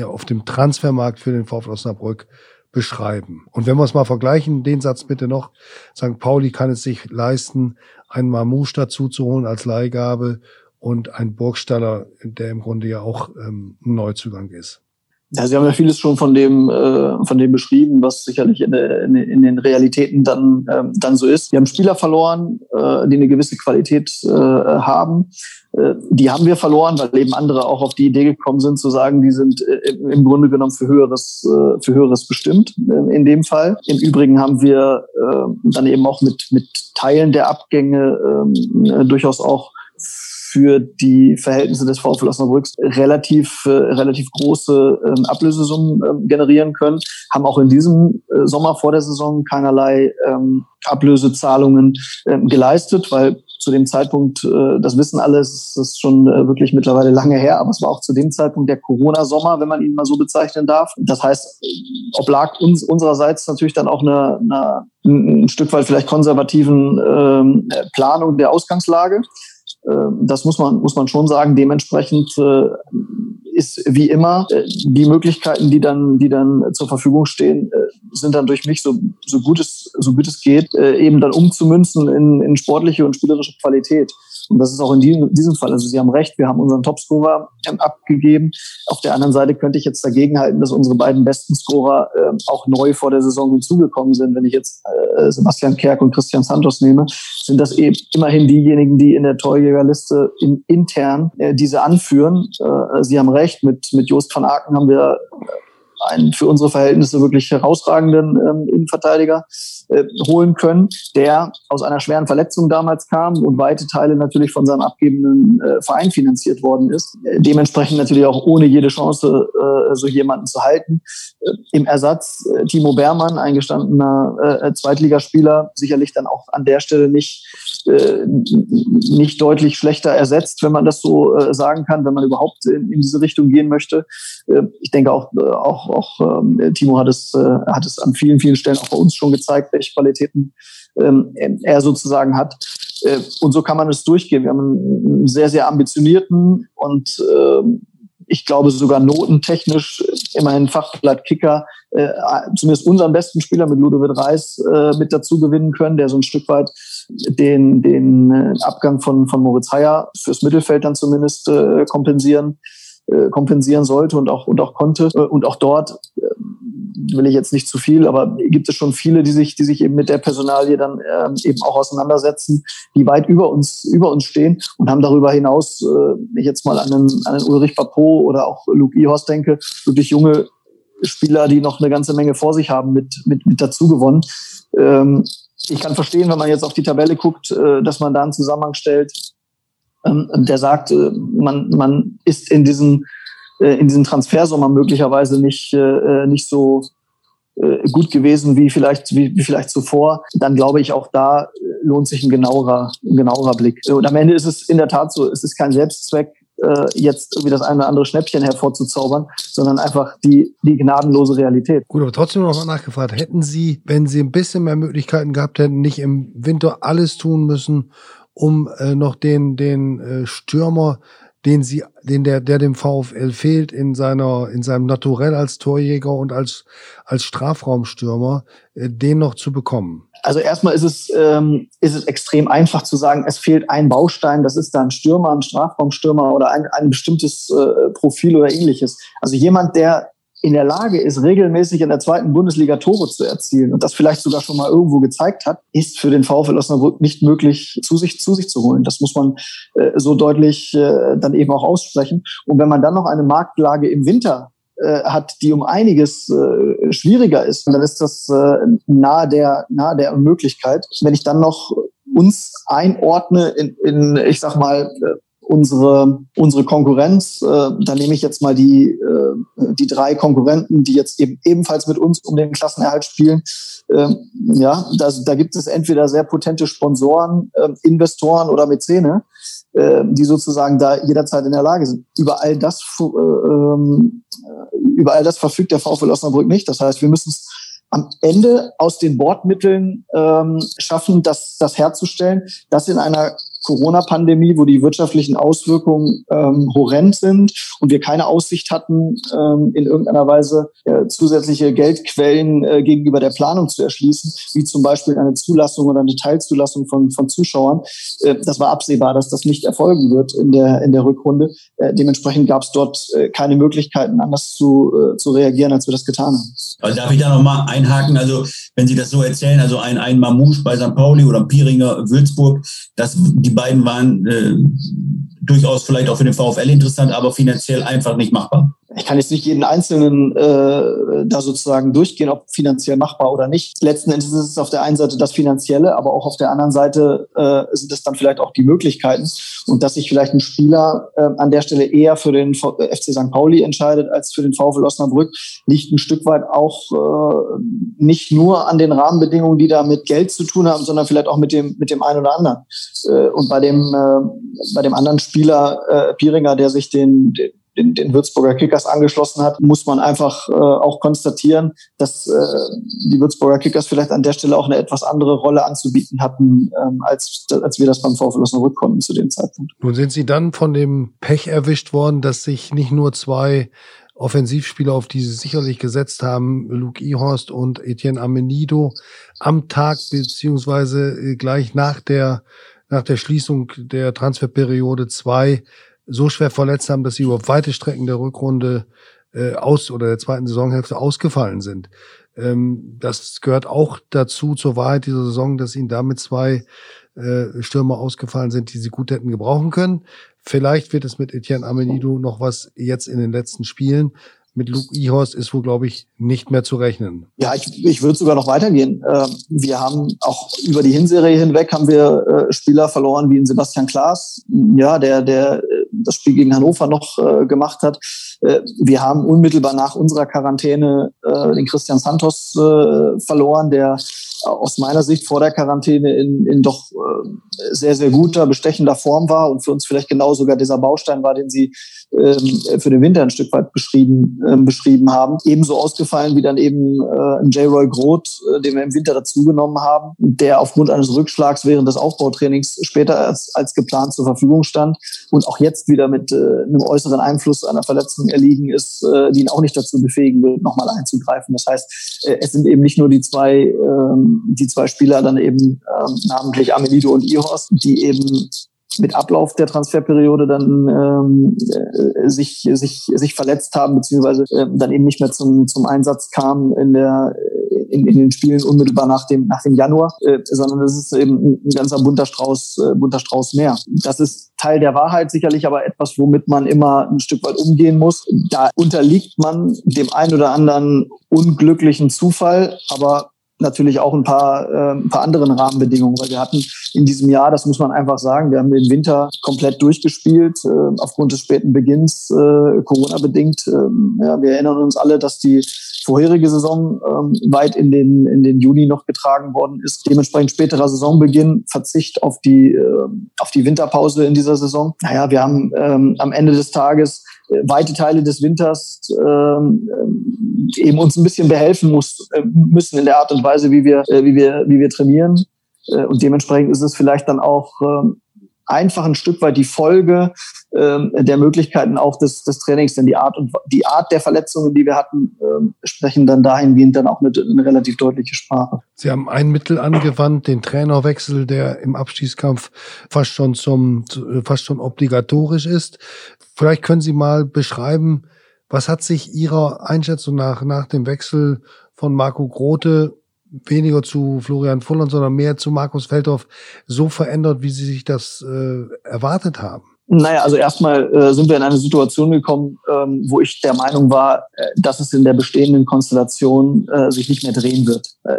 auf dem Transfermarkt für den VfL Osnabrück beschreiben. Und wenn wir es mal vergleichen, den Satz bitte noch, St. Pauli kann es sich leisten, einen Mamouche dazu als Leihgabe und ein Burgstaller, der im Grunde ja auch ähm, ein Neuzugang ist. Ja, Sie haben ja vieles schon von dem, äh, von dem beschrieben, was sicherlich in, der, in, in den Realitäten dann, ähm, dann so ist. Wir haben Spieler verloren, äh, die eine gewisse Qualität äh, haben. Äh, die haben wir verloren, weil eben andere auch auf die Idee gekommen sind, zu sagen, die sind äh, im Grunde genommen für Höheres, äh, für Höheres bestimmt äh, in dem Fall. Im Übrigen haben wir äh, dann eben auch mit, mit Teilen der Abgänge äh, durchaus auch für die Verhältnisse des VfL Osnabrück relativ, äh, relativ große ähm, Ablösesummen äh, generieren können, haben auch in diesem äh, Sommer vor der Saison keinerlei ähm, Ablösezahlungen ähm, geleistet, weil zu dem Zeitpunkt, äh, das wissen alle, ist das schon äh, wirklich mittlerweile lange her, aber es war auch zu dem Zeitpunkt der Corona-Sommer, wenn man ihn mal so bezeichnen darf. Das heißt, oblag uns unsererseits natürlich dann auch eine, eine ein Stück weit vielleicht konservativen ähm, Planung der Ausgangslage. Ähm, das muss man, muss man schon sagen. Dementsprechend äh, ist wie immer äh, die Möglichkeiten, die dann, die dann zur Verfügung stehen, äh, sind dann durch mich so, so gut es, so gut es geht, äh, eben dann umzumünzen in, in sportliche und spielerische Qualität. Und das ist auch in diesem, Fall. Also Sie haben recht, wir haben unseren Topscorer ähm, abgegeben. Auf der anderen Seite könnte ich jetzt dagegen halten, dass unsere beiden besten Scorer äh, auch neu vor der Saison hinzugekommen sind. Wenn ich jetzt äh, Sebastian Kerk und Christian Santos nehme, sind das eben immerhin diejenigen, die in der Torjägerliste in, intern äh, diese anführen. Äh, Sie haben recht, mit, mit Jost van Aken haben wir einen für unsere Verhältnisse wirklich herausragenden ähm, Innenverteidiger äh, holen können, der aus einer schweren Verletzung damals kam und weite Teile natürlich von seinem abgebenden äh, Verein finanziert worden ist. Dementsprechend natürlich auch ohne jede Chance, äh, so jemanden zu halten. Äh, Im Ersatz äh, Timo Beermann, ein gestandener äh, Zweitligaspieler, sicherlich dann auch an der Stelle nicht, nicht deutlich schlechter ersetzt, wenn man das so sagen kann, wenn man überhaupt in, in diese Richtung gehen möchte. Äh, ich denke auch, äh, auch, auch äh, Timo hat es, äh, hat es an vielen, vielen Stellen auch bei uns schon gezeigt, welche Qualitäten ähm, er sozusagen hat. Äh, und so kann man es durchgehen. Wir haben einen sehr, sehr ambitionierten und äh, ich glaube sogar notentechnisch immerhin Fachblatt Kicker, äh, zumindest unseren besten Spieler mit Ludovic Reis äh, mit dazu gewinnen können, der so ein Stück weit den, den Abgang von, von Moritz Heyer fürs Mittelfeld dann zumindest äh, kompensieren äh, kompensieren sollte und auch und auch konnte äh, und auch dort äh, will ich jetzt nicht zu viel, aber gibt es schon viele, die sich, die sich eben mit der Personalie dann ähm, eben auch auseinandersetzen, die weit über uns, über uns stehen und haben darüber hinaus, äh, wenn ich jetzt mal an einen, an einen Ulrich Papot oder auch Luke Ihorst denke, wirklich junge Spieler, die noch eine ganze Menge vor sich haben, mit, mit, mit dazu gewonnen. Ähm, ich kann verstehen, wenn man jetzt auf die Tabelle guckt, äh, dass man da einen Zusammenhang stellt, ähm, der sagt, äh, man, man ist in diesem äh, in diesem Transfersommer möglicherweise nicht, äh, nicht so äh, gut gewesen wie vielleicht, wie, wie vielleicht zuvor, dann glaube ich, auch da lohnt sich ein genauerer, ein genauerer Blick. Und am Ende ist es in der Tat so, es ist kein Selbstzweck, jetzt irgendwie das eine oder andere Schnäppchen hervorzuzaubern, sondern einfach die, die gnadenlose Realität. Gut, aber trotzdem noch mal nachgefragt, hätten Sie, wenn Sie ein bisschen mehr Möglichkeiten gehabt hätten, nicht im Winter alles tun müssen, um äh, noch den, den äh, Stürmer den sie, den der, der dem VfL fehlt in seiner, in seinem Naturell als Torjäger und als, als Strafraumstürmer, äh, den noch zu bekommen? Also erstmal ist es, ähm, ist es extrem einfach zu sagen, es fehlt ein Baustein, das ist da ein Stürmer, ein Strafraumstürmer oder ein, ein bestimmtes äh, Profil oder ähnliches. Also jemand, der in der Lage ist, regelmäßig in der zweiten Bundesliga Tore zu erzielen und das vielleicht sogar schon mal irgendwo gezeigt hat, ist für den VfL Osnabrück nicht möglich, zu sich, zu sich zu holen. Das muss man äh, so deutlich äh, dann eben auch aussprechen. Und wenn man dann noch eine Marktlage im Winter äh, hat, die um einiges äh, schwieriger ist, dann ist das äh, nahe der nahe der Möglichkeit. Wenn ich dann noch uns einordne in, in ich sag mal, äh, unsere, unsere Konkurrenz. Äh, da nehme ich jetzt mal die, äh, die drei Konkurrenten, die jetzt eben ebenfalls mit uns um den Klassenerhalt spielen. Ähm, ja, da, da gibt es entweder sehr potente Sponsoren, äh, Investoren oder Mäzene, äh, die sozusagen da jederzeit in der Lage sind. Über all das, äh, ähm, über all das verfügt der VfL Osnabrück nicht. Das heißt, wir müssen es am Ende aus den Bordmitteln ähm, schaffen, das, das herzustellen, das in einer Corona-Pandemie, wo die wirtschaftlichen Auswirkungen ähm, horrend sind und wir keine Aussicht hatten, ähm, in irgendeiner Weise äh, zusätzliche Geldquellen äh, gegenüber der Planung zu erschließen, wie zum Beispiel eine Zulassung oder eine Teilzulassung von, von Zuschauern. Äh, das war absehbar, dass das nicht erfolgen wird in der, in der Rückrunde. Äh, dementsprechend gab es dort äh, keine Möglichkeiten, anders zu, äh, zu reagieren, als wir das getan haben. Also darf ich da nochmal einhaken? Also wenn Sie das so erzählen, also ein, ein Mamouche bei St. Pauli oder Piringer Würzburg, das, die beiden waren äh, durchaus vielleicht auch für den VfL interessant, aber finanziell einfach nicht machbar ich kann jetzt nicht jeden Einzelnen äh, da sozusagen durchgehen, ob finanziell machbar oder nicht. Letzten Endes ist es auf der einen Seite das Finanzielle, aber auch auf der anderen Seite äh, sind es dann vielleicht auch die Möglichkeiten. Und dass sich vielleicht ein Spieler äh, an der Stelle eher für den v äh, FC St. Pauli entscheidet als für den VfL Osnabrück, liegt ein Stück weit auch äh, nicht nur an den Rahmenbedingungen, die da mit Geld zu tun haben, sondern vielleicht auch mit dem, mit dem einen oder anderen. Äh, und bei dem, äh, bei dem anderen Spieler, äh, Piringer, der sich den, den den, den Würzburger Kickers angeschlossen hat, muss man einfach äh, auch konstatieren, dass äh, die Würzburger Kickers vielleicht an der Stelle auch eine etwas andere Rolle anzubieten hatten, ähm, als, als wir das beim VfL Osnabrück konnten zu dem Zeitpunkt. Nun sind Sie dann von dem Pech erwischt worden, dass sich nicht nur zwei Offensivspieler, auf die sie sicherlich gesetzt haben, Luke Ihorst und Etienne Amenido, am Tag beziehungsweise äh, gleich nach der, nach der Schließung der Transferperiode zwei so schwer verletzt haben, dass sie über weite Strecken der Rückrunde äh, aus oder der zweiten Saisonhälfte ausgefallen sind. Ähm, das gehört auch dazu zur Wahrheit dieser Saison, dass ihnen damit zwei äh, Stürmer ausgefallen sind, die sie gut hätten gebrauchen können. Vielleicht wird es mit Etienne Amenido noch was jetzt in den letzten Spielen. Mit Luke Ihorst ist wohl, glaube ich, nicht mehr zu rechnen. Ja, ich, ich würde sogar noch weitergehen. Ähm, wir haben auch über die Hinserie hinweg haben wir äh, Spieler verloren wie Sebastian Klaas, ja, der, der äh, das Spiel gegen Hannover noch äh, gemacht hat. Wir haben unmittelbar nach unserer Quarantäne den Christian Santos verloren, der aus meiner Sicht vor der Quarantäne in, in doch sehr, sehr guter, bestechender Form war und für uns vielleicht genau sogar dieser Baustein war, den Sie ähm, für den Winter ein Stück weit beschrieben, ähm, beschrieben haben. Ebenso ausgefallen wie dann eben äh, ein J. Roy Groth, äh, den wir im Winter dazugenommen haben, der aufgrund eines Rückschlags während des Aufbautrainings später als, als geplant zur Verfügung stand und auch jetzt wieder mit äh, einem äußeren Einfluss einer Verletzung erliegen ist, äh, die ihn auch nicht dazu befähigen wird, nochmal einzugreifen. Das heißt, äh, es sind eben nicht nur die zwei, ähm, die zwei Spieler dann eben ähm, namentlich Amelido und Ihorst, die eben mit Ablauf der Transferperiode dann ähm, äh, sich, sich, sich verletzt haben, beziehungsweise äh, dann eben nicht mehr zum, zum Einsatz kamen in, der, in, in den Spielen unmittelbar nach dem, nach dem Januar, äh, sondern das ist eben ein ganzer bunter Strauß, äh, bunter Strauß mehr. Das ist Teil der Wahrheit sicherlich, aber etwas, womit man immer ein Stück weit umgehen muss. Da unterliegt man dem ein oder anderen unglücklichen Zufall, aber natürlich auch ein paar, äh, ein paar anderen Rahmenbedingungen, weil wir hatten in diesem Jahr, das muss man einfach sagen, wir haben den Winter komplett durchgespielt, äh, aufgrund des späten Beginns, äh, Corona-bedingt. Äh, ja, wir erinnern uns alle, dass die vorherige Saison ähm, weit in den, in den Juni noch getragen worden ist. Dementsprechend späterer Saisonbeginn, Verzicht auf die, äh, auf die Winterpause in dieser Saison. Naja, wir haben ähm, am Ende des Tages äh, weite Teile des Winters ähm, äh, eben uns ein bisschen behelfen muss, äh, müssen in der Art und Weise, wie wir, äh, wie wir, wie wir trainieren. Äh, und dementsprechend ist es vielleicht dann auch ähm, einfach ein Stück weit die Folge ähm, der Möglichkeiten auch des, des Trainings. Denn die Art und die Art der Verletzungen, die wir hatten, ähm, sprechen dann dahingehend dann auch eine, eine relativ deutliche Sprache. Sie haben ein Mittel angewandt, den Trainerwechsel, der im Abstiegskampf fast schon zum fast schon obligatorisch ist. Vielleicht können Sie mal beschreiben, was hat sich Ihrer Einschätzung nach nach dem Wechsel von Marco Grote weniger zu Florian Fullern, sondern mehr zu Markus Feldhoff so verändert, wie Sie sich das äh, erwartet haben? Naja, also erstmal äh, sind wir in eine Situation gekommen, ähm, wo ich der Meinung war, äh, dass es in der bestehenden Konstellation äh, sich nicht mehr drehen wird. Äh,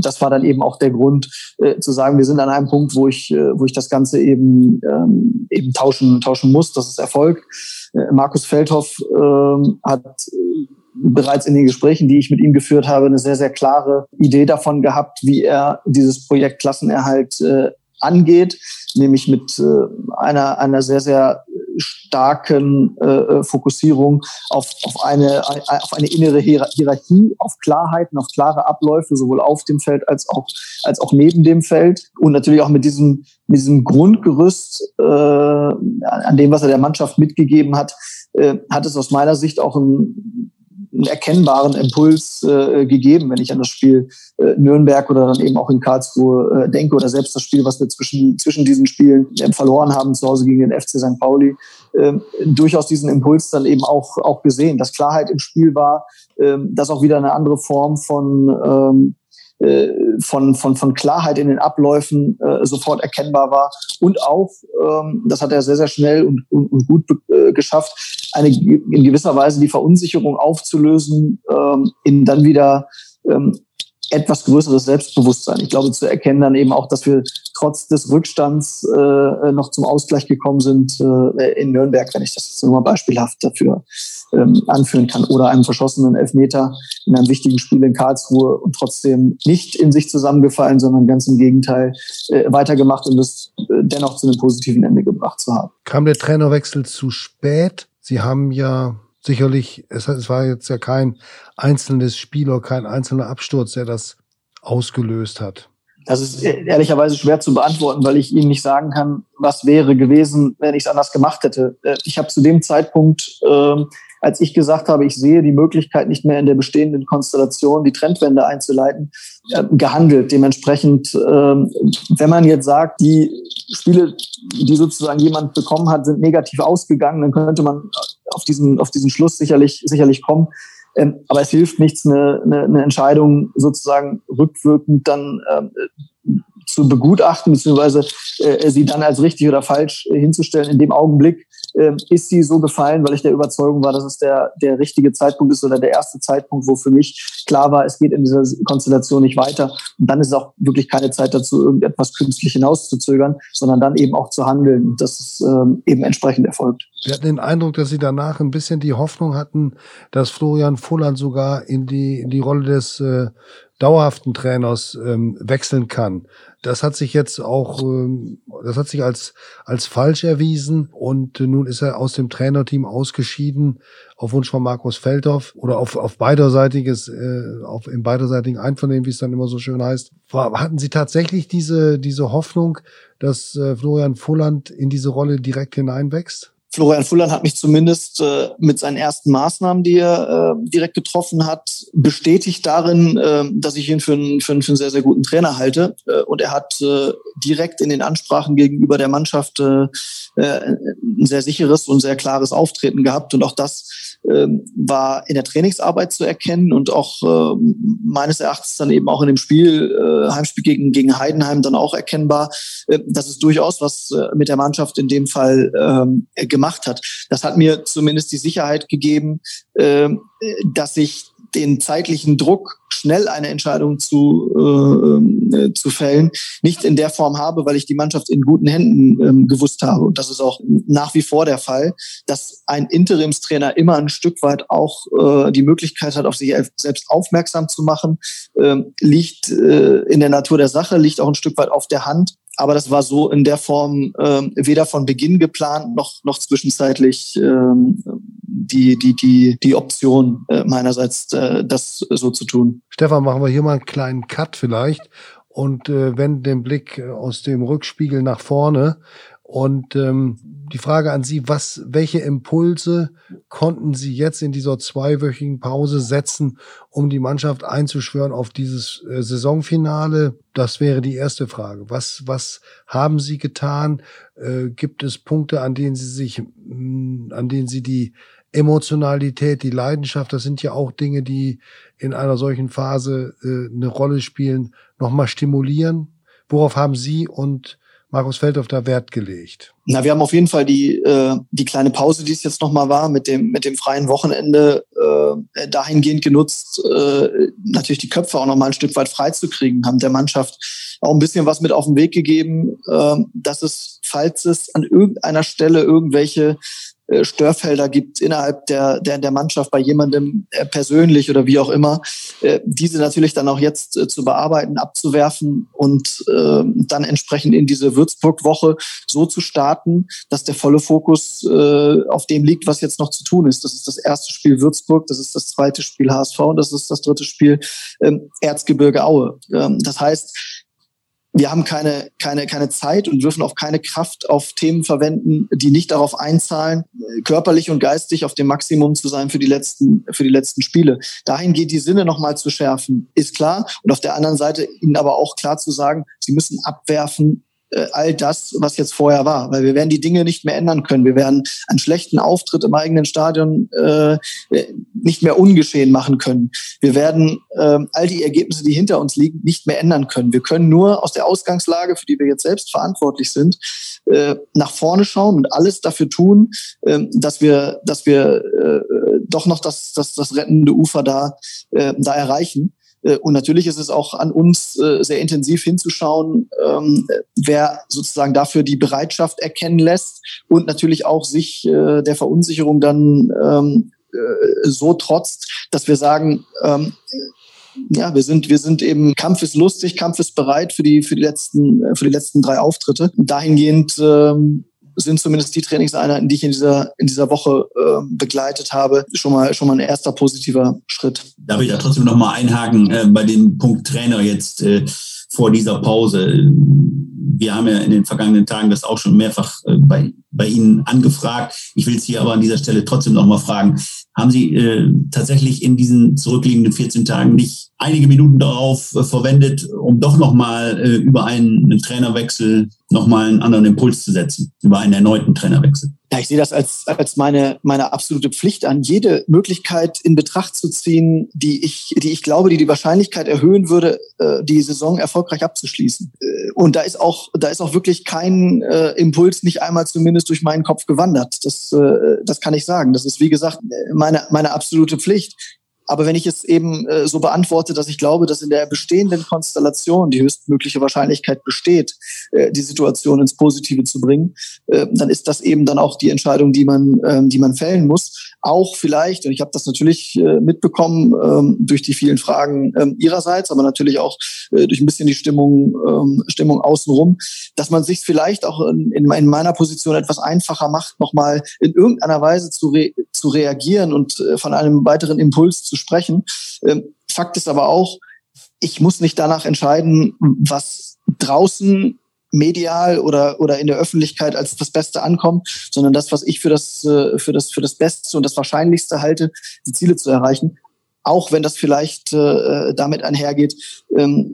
das war dann eben auch der Grund, äh, zu sagen, wir sind an einem Punkt, wo ich, äh, wo ich das Ganze eben, ähm, eben tauschen, tauschen muss. Das ist Erfolg. Markus Feldhoff äh, hat bereits in den Gesprächen, die ich mit ihm geführt habe, eine sehr, sehr klare Idee davon gehabt, wie er dieses Projekt Klassenerhalt äh, angeht, nämlich mit äh, einer, einer sehr, sehr starken äh, äh Fokussierung auf, auf, eine, auf eine innere Hierarchie, auf Klarheiten, auf klare Abläufe, sowohl auf dem Feld als auch, als auch neben dem Feld. Und natürlich auch mit diesem, mit diesem Grundgerüst, äh, an dem, was er der Mannschaft mitgegeben hat, äh, hat es aus meiner Sicht auch ein einen erkennbaren Impuls äh, gegeben, wenn ich an das Spiel äh, Nürnberg oder dann eben auch in Karlsruhe äh, denke oder selbst das Spiel, was wir zwischen, zwischen diesen Spielen äh, verloren haben, zu Hause gegen den FC St. Pauli, äh, durchaus diesen Impuls dann eben auch, auch gesehen, dass Klarheit im Spiel war, äh, dass auch wieder eine andere Form von ähm, äh, von, von, von Klarheit in den Abläufen äh, sofort erkennbar war. Und auch, ähm, das hat er sehr, sehr schnell und, und, und gut äh, geschafft, eine in gewisser Weise die Verunsicherung aufzulösen, ähm, in dann wieder ähm, etwas größeres Selbstbewusstsein. Ich glaube, zu erkennen dann eben auch, dass wir trotz des Rückstands äh, noch zum Ausgleich gekommen sind äh, in Nürnberg, wenn ich das jetzt nur mal beispielhaft dafür ähm, anführen kann, oder einem verschossenen Elfmeter in einem wichtigen Spiel in Karlsruhe und trotzdem nicht in sich zusammengefallen, sondern ganz im Gegenteil äh, weitergemacht und es äh, dennoch zu einem positiven Ende gebracht zu haben. Kam der Trainerwechsel zu spät? Sie haben ja sicherlich, es, es war jetzt ja kein einzelnes Spiel oder kein einzelner Absturz, der das ausgelöst hat. Das ist ehrlicherweise schwer zu beantworten, weil ich Ihnen nicht sagen kann, was wäre gewesen, wenn ich es anders gemacht hätte. Äh, ich habe zu dem Zeitpunkt ähm, als ich gesagt habe, ich sehe die Möglichkeit nicht mehr in der bestehenden Konstellation, die Trendwende einzuleiten, äh, gehandelt. Dementsprechend, äh, wenn man jetzt sagt, die Spiele, die sozusagen jemand bekommen hat, sind negativ ausgegangen, dann könnte man auf diesen, auf diesen Schluss sicherlich, sicherlich kommen. Ähm, aber es hilft nichts, eine, eine, Entscheidung sozusagen rückwirkend dann ähm, zu begutachten, beziehungsweise äh, sie dann als richtig oder falsch äh, hinzustellen. In dem Augenblick äh, ist sie so gefallen, weil ich der Überzeugung war, dass es der, der richtige Zeitpunkt ist oder der erste Zeitpunkt, wo für mich klar war, es geht in dieser Konstellation nicht weiter. Und dann ist es auch wirklich keine Zeit dazu, irgendetwas künstlich hinauszuzögern, sondern dann eben auch zu handeln. Und das ist ähm, eben entsprechend erfolgt. Wir hatten den Eindruck, dass Sie danach ein bisschen die Hoffnung hatten, dass Florian Fulland sogar in die, in die Rolle des äh, dauerhaften Trainers ähm, wechseln kann. Das hat sich jetzt auch, ähm, das hat sich als, als falsch erwiesen und äh, nun ist er aus dem Trainerteam ausgeschieden auf Wunsch von Markus Feldhoff oder auf, auf beiderseitiges, äh, auf im beiderseitigen Einvernehmen, wie es dann immer so schön heißt. Hatten Sie tatsächlich diese, diese Hoffnung, dass äh, Florian Fulland in diese Rolle direkt hineinwächst? Florian Fullan hat mich zumindest äh, mit seinen ersten Maßnahmen, die er äh, direkt getroffen hat, bestätigt darin, äh, dass ich ihn für einen, für, einen, für einen sehr, sehr guten Trainer halte. Äh, und er hat äh, direkt in den Ansprachen gegenüber der Mannschaft äh, ein sehr sicheres und sehr klares Auftreten gehabt. Und auch das ähm, war in der Trainingsarbeit zu erkennen und auch meines Erachtens dann eben auch in dem Spiel, Heimspiel gegen, gegen Heidenheim dann auch erkennbar, dass es durchaus was mit der Mannschaft in dem Fall äh, gemacht hat. Das hat mir zumindest die Sicherheit gegeben, äh, dass ich den zeitlichen Druck, schnell eine Entscheidung zu, äh, zu fällen, nicht in der Form habe, weil ich die Mannschaft in guten Händen ähm, gewusst habe. Und das ist auch nach wie vor der Fall, dass ein Interimstrainer immer ein Stück weit auch äh, die Möglichkeit hat, auf sich selbst aufmerksam zu machen, ähm, liegt äh, in der Natur der Sache, liegt auch ein Stück weit auf der Hand. Aber das war so in der Form ähm, weder von Beginn geplant noch, noch zwischenzeitlich ähm, die, die, die, die Option äh, meinerseits, äh, das so zu tun. Stefan, machen wir hier mal einen kleinen Cut vielleicht und äh, wenden den Blick aus dem Rückspiegel nach vorne und ähm, die Frage an Sie, was, welche Impulse konnten Sie jetzt in dieser zweiwöchigen Pause setzen, um die Mannschaft einzuschwören auf dieses äh, Saisonfinale? Das wäre die erste Frage. Was, was haben Sie getan? Äh, gibt es Punkte, an denen Sie sich, mh, hm, an denen Sie die Emotionalität, die Leidenschaft, das sind ja auch Dinge, die in einer solchen Phase äh, eine Rolle spielen, nochmal stimulieren? Worauf haben Sie und Markus Feldhoff da Wert gelegt? Na, wir haben auf jeden Fall die, äh, die kleine Pause, die es jetzt nochmal war, mit dem, mit dem freien Wochenende äh, dahingehend genutzt, äh, natürlich die Köpfe auch nochmal ein Stück weit freizukriegen, haben der Mannschaft auch ein bisschen was mit auf den Weg gegeben, äh, dass es, falls es an irgendeiner Stelle irgendwelche Störfelder gibt innerhalb der, der, der Mannschaft bei jemandem äh, persönlich oder wie auch immer, äh, diese natürlich dann auch jetzt zu bearbeiten, abzuwerfen und dann entsprechend in diese Würzburg-Woche so zu starten, dass der volle Fokus auf dem liegt, was jetzt noch zu tun ist. Das ist das erste Spiel Würzburg, das ist das zweite Spiel HSV und das ist das dritte Spiel ähm, Erzgebirge Aue. Ähm, das heißt, wir haben keine, keine, keine Zeit und dürfen auch keine Kraft auf Themen verwenden, die nicht darauf einzahlen, körperlich und geistig auf dem Maximum zu sein für die letzten, für die letzten Spiele. Dahin geht die Sinne nochmal zu schärfen, ist klar. Und auf der anderen Seite ihnen aber auch klar zu sagen, sie müssen abwerfen, äh, all das, was jetzt vorher war. Weil wir werden die Dinge nicht mehr ändern können. Wir werden einen schlechten Auftritt im eigenen Stadion äh, nicht mehr ungeschehen machen können. Wir werden äh, all die Ergebnisse, die hinter uns liegen, nicht mehr ändern können. Wir können nur aus der Ausgangslage, für die wir jetzt selbst verantwortlich sind, äh, nach vorne schauen und alles dafür tun, äh, dass wir, dass wir äh, doch noch das, das, das rettende Ufer da, äh, da erreichen. Äh, und natürlich ist es auch an uns, äh, sehr intensiv hinzuschauen, ähm, wer sozusagen dafür die Bereitschaft erkennen lässt und natürlich auch sich äh, der Verunsicherung dann ähm, so trotzt, dass wir sagen, ähm, ja, wir sind, wir sind eben Kampf ist lustig, Kampf ist bereit für die, für die letzten, für die letzten drei Auftritte. dahingehend ähm, sind zumindest die Trainingseinheiten, die ich in dieser, in dieser Woche äh, begleitet habe, schon mal, schon mal ein erster positiver Schritt. Darf ich da trotzdem noch mal einhaken äh, bei dem Punkt Trainer jetzt äh, vor dieser Pause? Wir haben ja in den vergangenen Tagen das auch schon mehrfach äh, bei, bei Ihnen angefragt. Ich will es hier aber an dieser Stelle trotzdem noch mal fragen. Haben Sie äh, tatsächlich in diesen zurückliegenden 14 Tagen nicht einige Minuten darauf äh, verwendet, um doch nochmal äh, über einen Trainerwechsel nochmal einen anderen Impuls zu setzen, über einen erneuten Trainerwechsel? Ja, ich sehe das als, als meine, meine absolute Pflicht an, jede Möglichkeit in Betracht zu ziehen, die ich, die ich glaube, die die Wahrscheinlichkeit erhöhen würde, äh, die Saison erfolgreich abzuschließen. Äh, und da ist auch, da ist auch wirklich kein äh, Impuls nicht einmal zumindest durch meinen Kopf gewandert. Das, das kann ich sagen. Das ist, wie gesagt, meine, meine absolute Pflicht. Aber wenn ich es eben äh, so beantworte, dass ich glaube, dass in der bestehenden Konstellation die höchstmögliche Wahrscheinlichkeit besteht, äh, die Situation ins Positive zu bringen, äh, dann ist das eben dann auch die Entscheidung, die man, äh, die man fällen muss. Auch vielleicht, und ich habe das natürlich mitbekommen ähm, durch die vielen Fragen äh, ihrerseits, aber natürlich auch durch ein bisschen die Stimmung, ähm, Stimmung außenrum, dass man sich vielleicht auch in, in meiner Position etwas einfacher macht, nochmal in irgendeiner Weise zu, re zu reagieren und von einem weiteren Impuls zu sprechen. Ähm, Fakt ist aber auch, ich muss nicht danach entscheiden, was draußen medial oder oder in der Öffentlichkeit als das Beste ankommt, sondern das, was ich für das äh, für das für das Beste und das Wahrscheinlichste halte, die Ziele zu erreichen auch wenn das vielleicht äh, damit einhergeht, ähm,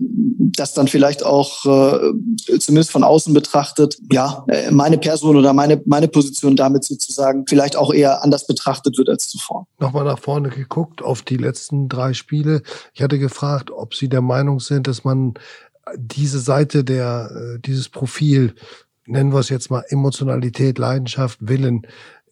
dass dann vielleicht auch äh, zumindest von außen betrachtet, ja, äh, meine Person oder meine, meine Position damit sozusagen vielleicht auch eher anders betrachtet wird als zuvor. Nochmal nach vorne geguckt auf die letzten drei Spiele. Ich hatte gefragt, ob Sie der Meinung sind, dass man diese Seite der, äh, dieses Profil, nennen wir es jetzt mal Emotionalität, Leidenschaft, Willen,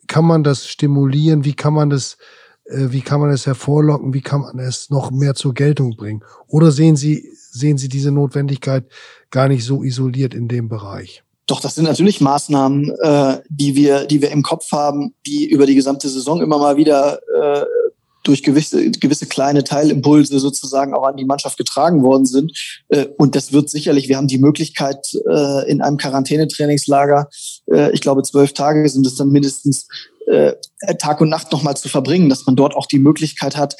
kann man das stimulieren? Wie kann man das äh, wie kann man es hervorlocken, wie kann man es noch mehr zur Geltung bringen? Oder sehen Sie, sehen Sie diese Notwendigkeit gar nicht so isoliert in dem Bereich? Doch, das sind natürlich Maßnahmen, äh, die wir, die wir im Kopf haben, die über die gesamte Saison immer mal wieder äh, durch gewisse, gewisse kleine Teilimpulse sozusagen auch an die Mannschaft getragen worden sind. Äh, und das wird sicherlich, wir haben die Möglichkeit, äh, in einem Quarantänetrainingslager, äh, ich glaube zwölf Tage sind es dann mindestens, Tag und Nacht nochmal zu verbringen, dass man dort auch die Möglichkeit hat,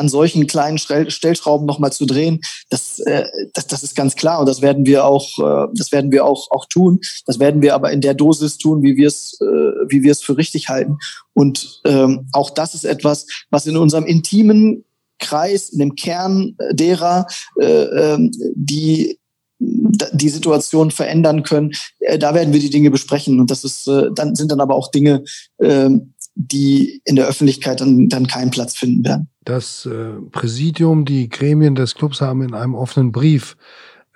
an solchen kleinen Stellschrauben nochmal zu drehen, das, äh, das, das ist ganz klar und das werden wir auch, äh, das werden wir auch, auch tun. Das werden wir aber in der Dosis tun, wie wir es, äh, für richtig halten. Und ähm, auch das ist etwas, was in unserem intimen Kreis, in dem Kern derer, äh, äh, die die Situation verändern können. Äh, da werden wir die Dinge besprechen. Und das ist, äh, dann sind dann aber auch Dinge, ähm, die in der Öffentlichkeit dann, dann keinen Platz finden werden. Das äh, Präsidium, die Gremien des Clubs haben in einem offenen Brief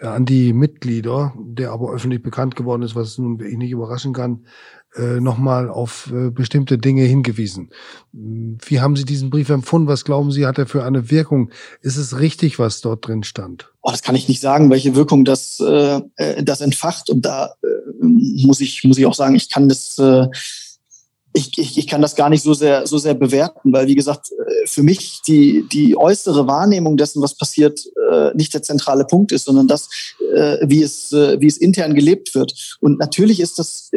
an die Mitglieder, der aber öffentlich bekannt geworden ist, was nun nicht überraschen kann, äh, nochmal auf äh, bestimmte Dinge hingewiesen. Wie haben Sie diesen Brief empfunden? Was glauben Sie, hat er für eine Wirkung? Ist es richtig, was dort drin stand? Oh, das kann ich nicht sagen, welche Wirkung das, äh, äh das entfacht. Und da äh, muss ich muss ich auch sagen, ich kann das äh, ich, ich, ich kann das gar nicht so sehr, so sehr bewerten, weil wie gesagt, äh, für mich die, die äußere Wahrnehmung dessen, was passiert, äh, nicht der zentrale Punkt ist, sondern das, äh, wie, es, wie es intern gelebt wird. Und natürlich ist das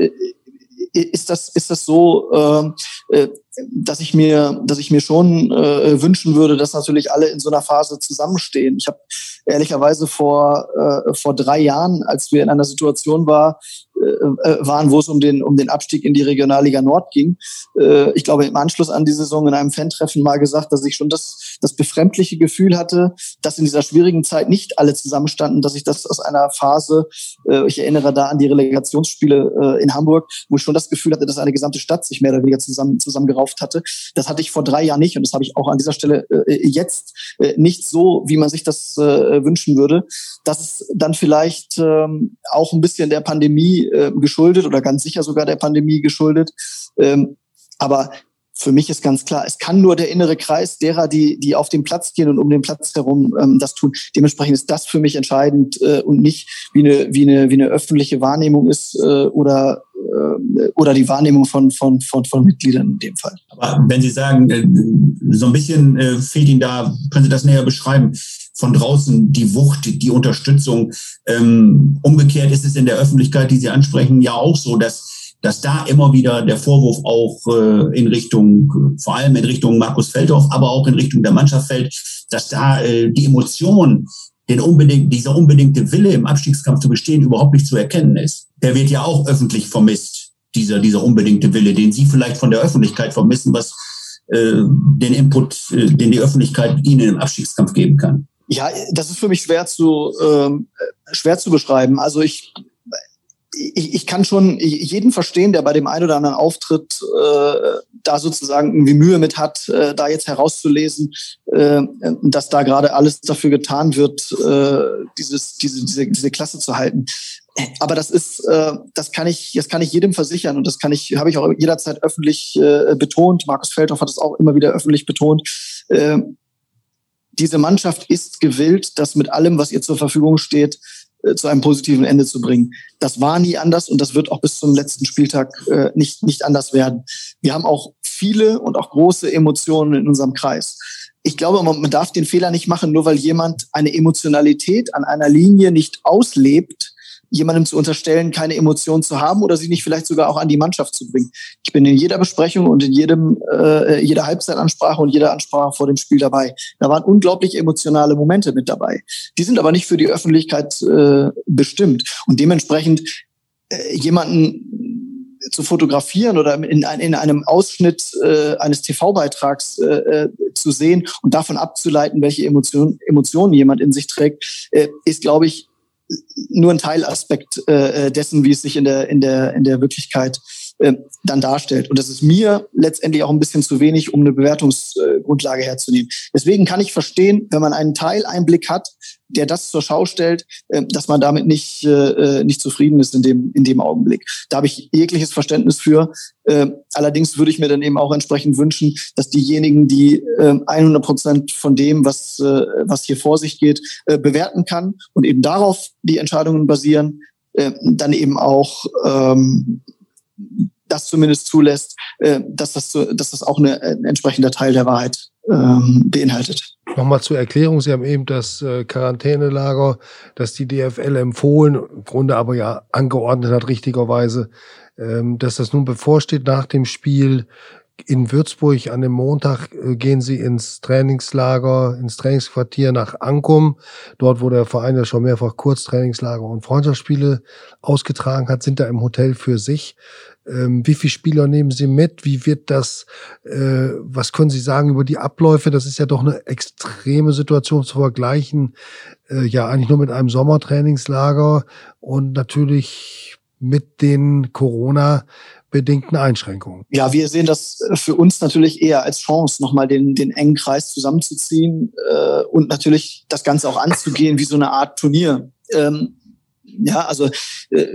ist das, ist das so, ähm, äh, dass ich mir, dass ich mir schon äh, wünschen würde, dass natürlich alle in so einer Phase zusammenstehen. Ich habe ehrlicherweise vor, äh, vor drei Jahren, als wir in einer Situation war, äh, äh, waren, wo es um den, um den Abstieg in die Regionalliga Nord ging. Äh, ich glaube, im Anschluss an die Saison in einem Fan-Treffen mal gesagt, dass ich schon das, das befremdliche Gefühl hatte, dass in dieser schwierigen Zeit nicht alle zusammenstanden, dass ich das aus einer Phase, äh, ich erinnere da an die Relegationsspiele äh, in Hamburg, wo ich schon das Gefühl hatte, dass eine gesamte Stadt sich mehr oder weniger zusammen, zusammengerauft hatte. Das hatte ich vor drei Jahren nicht und das habe ich auch an dieser Stelle äh, jetzt äh, nicht so, wie man sich das äh, wünschen würde. Dass es dann vielleicht ähm, auch ein bisschen der Pandemie äh, geschuldet oder ganz sicher sogar der Pandemie geschuldet. Ähm, aber für mich ist ganz klar, es kann nur der innere Kreis derer, die, die auf dem Platz gehen und um den Platz herum ähm, das tun. Dementsprechend ist das für mich entscheidend äh, und nicht wie eine, wie eine, wie eine öffentliche Wahrnehmung ist äh, oder, äh, oder die Wahrnehmung von, von, von, von Mitgliedern in dem Fall. Aber wenn Sie sagen, äh, so ein bisschen äh, fehlt Ihnen da, können Sie das näher beschreiben? Von draußen die Wucht, die Unterstützung. Ähm, umgekehrt ist es in der Öffentlichkeit, die Sie ansprechen, ja auch so, dass dass da immer wieder der Vorwurf auch äh, in Richtung, vor allem in Richtung Markus Feldhoff, aber auch in Richtung der Mannschaft fällt, dass da äh, die Emotion, den unbedingt, dieser unbedingte Wille im Abstiegskampf zu bestehen überhaupt nicht zu erkennen ist. Der wird ja auch öffentlich vermisst, dieser, dieser unbedingte Wille, den Sie vielleicht von der Öffentlichkeit vermissen, was äh, den Input, äh, den die Öffentlichkeit ihnen im Abstiegskampf geben kann? Ja, das ist für mich schwer zu ähm, schwer zu beschreiben. Also ich ich, ich kann schon jeden verstehen, der bei dem einen oder anderen Auftritt äh, da sozusagen irgendwie Mühe mit hat, äh, da jetzt herauszulesen, äh, dass da gerade alles dafür getan wird, äh, dieses, diese, diese, diese Klasse zu halten. Aber das ist, äh, das kann ich, das kann ich jedem versichern und das kann ich, habe ich auch jederzeit öffentlich äh, betont. Markus Feldhoff hat es auch immer wieder öffentlich betont. Äh, diese Mannschaft ist gewillt, das mit allem, was ihr zur Verfügung steht, zu einem positiven Ende zu bringen. Das war nie anders und das wird auch bis zum letzten Spieltag äh, nicht, nicht anders werden. Wir haben auch viele und auch große Emotionen in unserem Kreis. Ich glaube, man, man darf den Fehler nicht machen, nur weil jemand eine Emotionalität an einer Linie nicht auslebt, jemandem zu unterstellen, keine Emotionen zu haben oder sie nicht vielleicht sogar auch an die Mannschaft zu bringen. Ich bin in jeder Besprechung und in jedem, äh, jeder Halbzeitansprache und jeder Ansprache vor dem Spiel dabei. Da waren unglaublich emotionale Momente mit dabei. Die sind aber nicht für die Öffentlichkeit äh, bestimmt. Und dementsprechend äh, jemanden zu fotografieren oder in, in einem Ausschnitt äh, eines TV-Beitrags äh, äh, zu sehen und davon abzuleiten, welche Emotionen, Emotionen jemand in sich trägt, äh, ist, glaube ich, nur ein Teilaspekt äh, dessen, wie es sich in der, in der, in der Wirklichkeit äh, dann darstellt. Und das ist mir letztendlich auch ein bisschen zu wenig, um eine Bewertungsgrundlage herzunehmen. Deswegen kann ich verstehen, wenn man einen Teileinblick hat, der das zur Schau stellt, äh, dass man damit nicht, äh, nicht zufrieden ist in dem, in dem Augenblick. Da habe ich jegliches Verständnis für. Äh, allerdings würde ich mir dann eben auch entsprechend wünschen, dass diejenigen, die 100 Prozent von dem, was, was hier vor sich geht, bewerten kann und eben darauf die Entscheidungen basieren, dann eben auch ähm, das zumindest zulässt, dass, das, dass das auch eine, ein entsprechender Teil der Wahrheit ähm, beinhaltet. Nochmal zur Erklärung, Sie haben eben das äh, Quarantänelager, das die DFL empfohlen, im Grunde aber ja angeordnet hat, richtigerweise, ähm, dass das nun bevorsteht nach dem Spiel in Würzburg an dem Montag äh, gehen sie ins Trainingslager, ins Trainingsquartier nach Ankum. Dort, wo der Verein ja schon mehrfach Kurztrainingslager und Freundschaftsspiele ausgetragen hat, sind da im Hotel für sich. Ähm, wie viele Spieler nehmen Sie mit? Wie wird das, äh, was können Sie sagen über die Abläufe? Das ist ja doch eine extreme Situation zu vergleichen. Äh, ja, eigentlich nur mit einem Sommertrainingslager und natürlich mit den Corona bedingten Einschränkungen. Ja, wir sehen das für uns natürlich eher als Chance, nochmal den, den engen Kreis zusammenzuziehen äh, und natürlich das Ganze auch anzugehen wie so eine Art Turnier. Ähm, ja, also äh,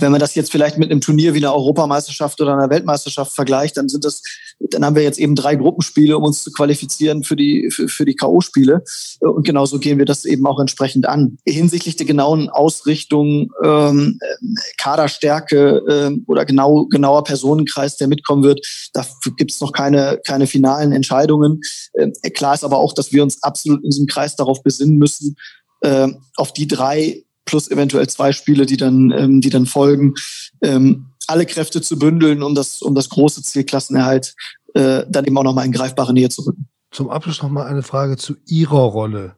wenn man das jetzt vielleicht mit einem Turnier wie einer Europameisterschaft oder einer Weltmeisterschaft vergleicht, dann sind das, dann haben wir jetzt eben drei Gruppenspiele, um uns zu qualifizieren für die für, für die KO-Spiele. Und genauso gehen wir das eben auch entsprechend an. Hinsichtlich der genauen Ausrichtung, ähm, Kaderstärke ähm, oder genau genauer Personenkreis, der mitkommen wird, gibt es noch keine keine finalen Entscheidungen. Äh, klar ist aber auch, dass wir uns absolut in diesem Kreis darauf besinnen müssen, äh, auf die drei plus eventuell zwei Spiele, die dann, ähm, die dann folgen, ähm, alle Kräfte zu bündeln, um das, um das große Ziel Klassenerhalt äh, dann eben auch nochmal in greifbare Nähe zu rücken. Zum Abschluss nochmal eine Frage zu Ihrer Rolle.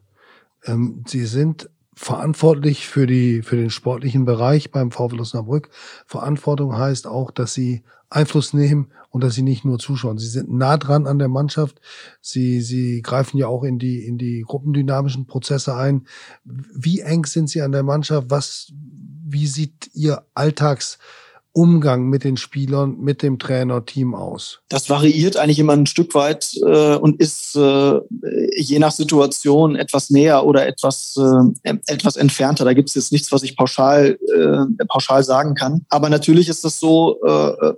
Ähm, Sie sind verantwortlich für die, für den sportlichen Bereich beim VfL Osnabrück. Verantwortung heißt auch, dass Sie Einfluss nehmen und dass sie nicht nur zuschauen. Sie sind nah dran an der Mannschaft. Sie, sie greifen ja auch in die, in die gruppendynamischen Prozesse ein. Wie eng sind Sie an der Mannschaft? Was, wie sieht Ihr Alltags, Umgang mit den Spielern, mit dem Trainerteam aus? Das variiert eigentlich immer ein Stück weit äh, und ist äh, je nach Situation etwas näher oder etwas, äh, etwas entfernter. Da gibt es jetzt nichts, was ich pauschal, äh, pauschal sagen kann. Aber natürlich ist das so, äh,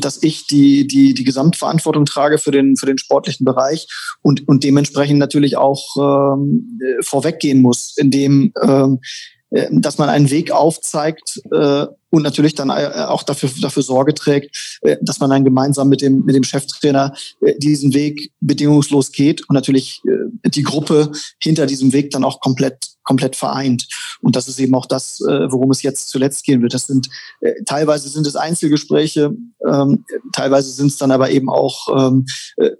dass ich die, die, die Gesamtverantwortung trage für den, für den sportlichen Bereich und, und dementsprechend natürlich auch ähm, vorweggehen muss, indem ähm, äh, dass man einen Weg aufzeigt äh, und natürlich dann äh, auch dafür, dafür Sorge trägt, äh, dass man dann gemeinsam mit dem, mit dem Cheftrainer äh, diesen Weg bedingungslos geht und natürlich äh, die Gruppe hinter diesem Weg dann auch komplett, komplett vereint. Und das ist eben auch das, äh, worum es jetzt zuletzt gehen wird. Das sind äh, teilweise sind es Einzelgespräche, ähm, teilweise sind es dann aber eben auch ähm, äh,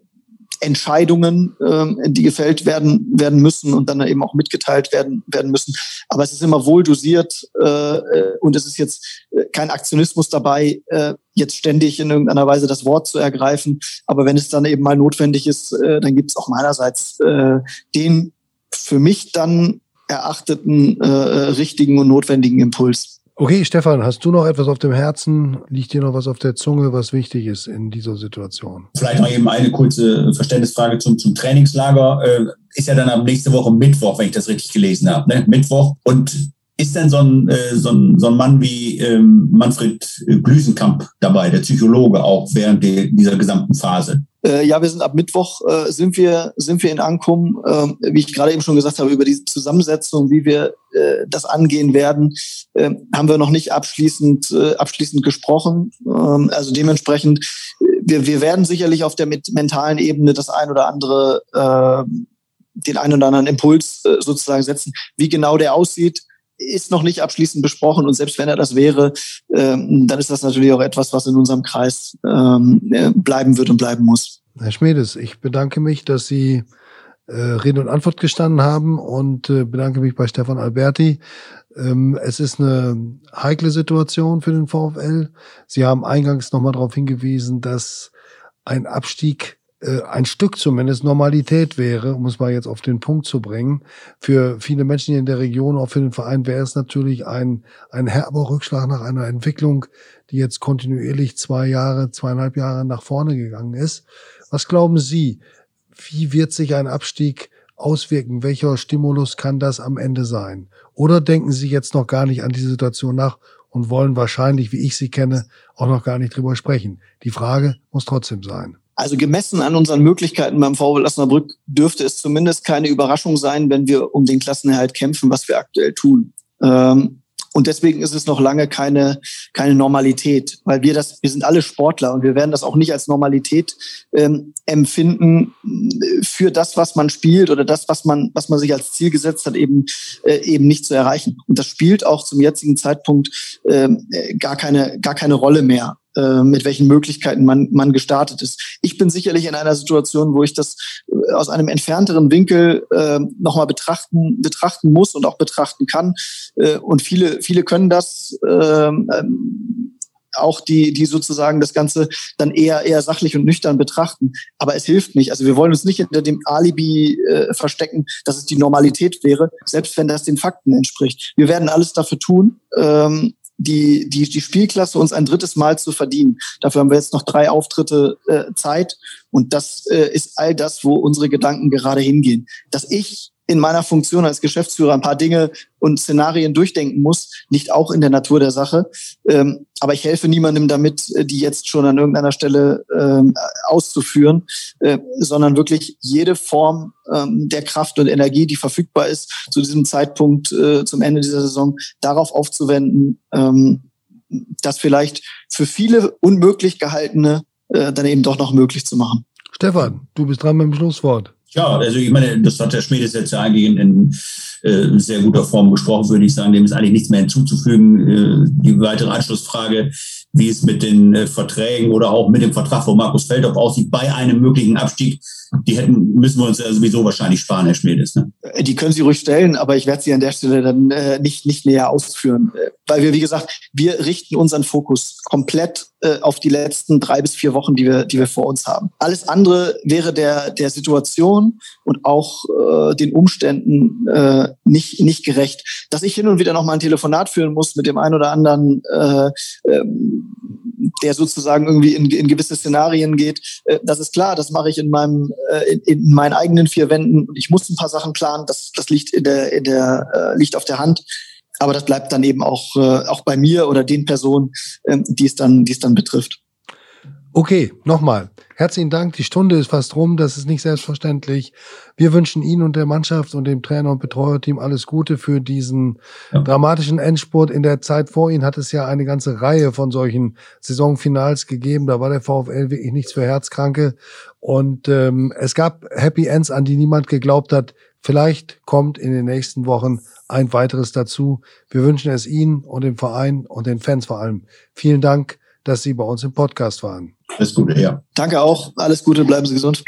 Entscheidungen, ähm, die gefällt werden, werden müssen und dann eben auch mitgeteilt werden, werden müssen. Aber es ist immer wohl dosiert äh, äh und es ist jetzt äh, kein Aktionismus dabei, äh, jetzt ständig in irgendeiner Weise das Wort zu ergreifen. Aber wenn es dann eben mal notwendig ist, äh, dann gibt es auch meinerseits äh, den für mich dann erachteten äh, richtigen und notwendigen Impuls. Okay, Stefan, hast du noch etwas auf dem Herzen? Liegt dir noch was auf der Zunge, was wichtig ist in dieser Situation? Vielleicht noch eben eine kurze Verständnisfrage zum, zum Trainingslager. Äh, ist ja dann ab nächste Woche Mittwoch, wenn ich das richtig gelesen habe. Ne? Mittwoch. Und ist denn so ein, äh, so ein, so ein Mann wie ähm, Manfred Glüsenkamp dabei, der Psychologe auch während dieser gesamten Phase? Äh, ja, wir sind ab Mittwoch äh, sind wir sind wir in Ankum, äh, wie ich gerade eben schon gesagt habe, über diese Zusammensetzung, wie wir das angehen werden, äh, haben wir noch nicht abschließend abschließend gesprochen. Ähm, also dementsprechend, wir wir werden sicherlich auf der mentalen Ebene das ein oder andere den einen oder anderen Impuls sozusagen setzen. Wie genau der aussieht, ist noch nicht abschließend besprochen und selbst wenn er das wäre, ähm, dann ist das natürlich auch etwas, was in unserem Kreis ähm, äh, bleiben wird und bleiben muss. Herr Schmedes, ich bedanke mich, dass Sie äh, Rede und Antwort gestanden haben und äh, bedanke mich bei Stefan Alberti. Ähm, es ist eine heikle Situation für den VfL. Sie haben eingangs nochmal darauf hingewiesen, dass ein Abstieg ein Stück zumindest Normalität wäre, um es mal jetzt auf den Punkt zu bringen. Für viele Menschen hier in der Region, auch für den Verein, wäre es natürlich ein, ein herber Rückschlag nach einer Entwicklung, die jetzt kontinuierlich zwei Jahre, zweieinhalb Jahre nach vorne gegangen ist. Was glauben Sie? Wie wird sich ein Abstieg auswirken? Welcher Stimulus kann das am Ende sein? Oder denken Sie jetzt noch gar nicht an die Situation nach und wollen wahrscheinlich, wie ich sie kenne, auch noch gar nicht drüber sprechen? Die Frage muss trotzdem sein. Also gemessen an unseren Möglichkeiten beim VW Osnabrück dürfte es zumindest keine Überraschung sein, wenn wir um den Klassenerhalt kämpfen, was wir aktuell tun. Ähm, und deswegen ist es noch lange keine, keine Normalität, weil wir das, wir sind alle Sportler und wir werden das auch nicht als Normalität ähm, empfinden für das, was man spielt oder das, was man, was man sich als Ziel gesetzt hat, eben, äh, eben nicht zu erreichen. Und das spielt auch zum jetzigen Zeitpunkt ähm, äh, gar keine, gar keine Rolle mehr. Äh, mit welchen Möglichkeiten man, man gestartet ist. Ich bin sicherlich in einer Situation, wo ich das äh, aus einem entfernteren Winkel äh, nochmal betrachten, betrachten muss und auch betrachten kann. Äh, und viele, viele können das ähm, ähm, auch die, die sozusagen das Ganze dann eher, eher sachlich und nüchtern betrachten. Aber es hilft nicht. Also wir wollen uns nicht hinter dem Alibi äh, verstecken, dass es die Normalität wäre, selbst wenn das den Fakten entspricht. Wir werden alles dafür tun, ähm, die, die, die Spielklasse uns ein drittes Mal zu verdienen. Dafür haben wir jetzt noch drei Auftritte äh, Zeit. Und das äh, ist all das, wo unsere Gedanken gerade hingehen. Dass ich in meiner Funktion als Geschäftsführer ein paar Dinge und Szenarien durchdenken muss, liegt auch in der Natur der Sache. Ähm, aber ich helfe niemandem damit, äh, die jetzt schon an irgendeiner Stelle ähm, auszuführen, äh, sondern wirklich jede Form ähm, der Kraft und Energie, die verfügbar ist, zu diesem Zeitpunkt, äh, zum Ende dieser Saison, darauf aufzuwenden, ähm, das vielleicht für viele unmöglich gehaltene äh, dann eben doch noch möglich zu machen. Stefan, du bist dran mit dem Schlusswort. Ja, also ich meine, das hat der Schmiedes jetzt ja eigentlich in, in äh, sehr guter Form gesprochen, würde ich sagen. Dem ist eigentlich nichts mehr hinzuzufügen. Äh, die weitere Anschlussfrage, wie es mit den äh, Verträgen oder auch mit dem Vertrag von Markus Feldhoff aussieht bei einem möglichen Abstieg, die hätten, müssen wir uns ja sowieso wahrscheinlich sparen, Herr Schmiedes. Ne? Die können Sie ruhig stellen, aber ich werde sie an der Stelle dann äh, nicht, nicht näher ausführen. Äh, weil wir, wie gesagt, wir richten unseren Fokus komplett äh, auf die letzten drei bis vier Wochen, die wir, die wir vor uns haben. Alles andere wäre der, der Situation und auch äh, den Umständen äh, nicht, nicht gerecht. Dass ich hin und wieder noch mal ein Telefonat führen muss mit dem einen oder anderen, äh, ähm, der sozusagen irgendwie in, in gewisse Szenarien geht, äh, das ist klar, das mache ich in meinem äh, in, in meinen eigenen vier Wänden ich muss ein paar Sachen planen, das, das liegt in der, in der äh, liegt auf der Hand. Aber das bleibt dann eben auch, auch bei mir oder den Personen, äh, die es dann, die es dann betrifft. Okay, nochmal. Herzlichen Dank. Die Stunde ist fast rum. Das ist nicht selbstverständlich. Wir wünschen Ihnen und der Mannschaft und dem Trainer und Betreuerteam alles Gute für diesen ja. dramatischen Endspurt. In der Zeit vor Ihnen hat es ja eine ganze Reihe von solchen Saisonfinals gegeben. Da war der VfL wirklich nichts für Herzkranke. Und ähm, es gab Happy Ends, an die niemand geglaubt hat. Vielleicht kommt in den nächsten Wochen ein weiteres dazu. Wir wünschen es Ihnen und dem Verein und den Fans vor allem. Vielen Dank, dass Sie bei uns im Podcast waren. Alles Gute, ja. Danke auch. Alles Gute, bleiben Sie gesund.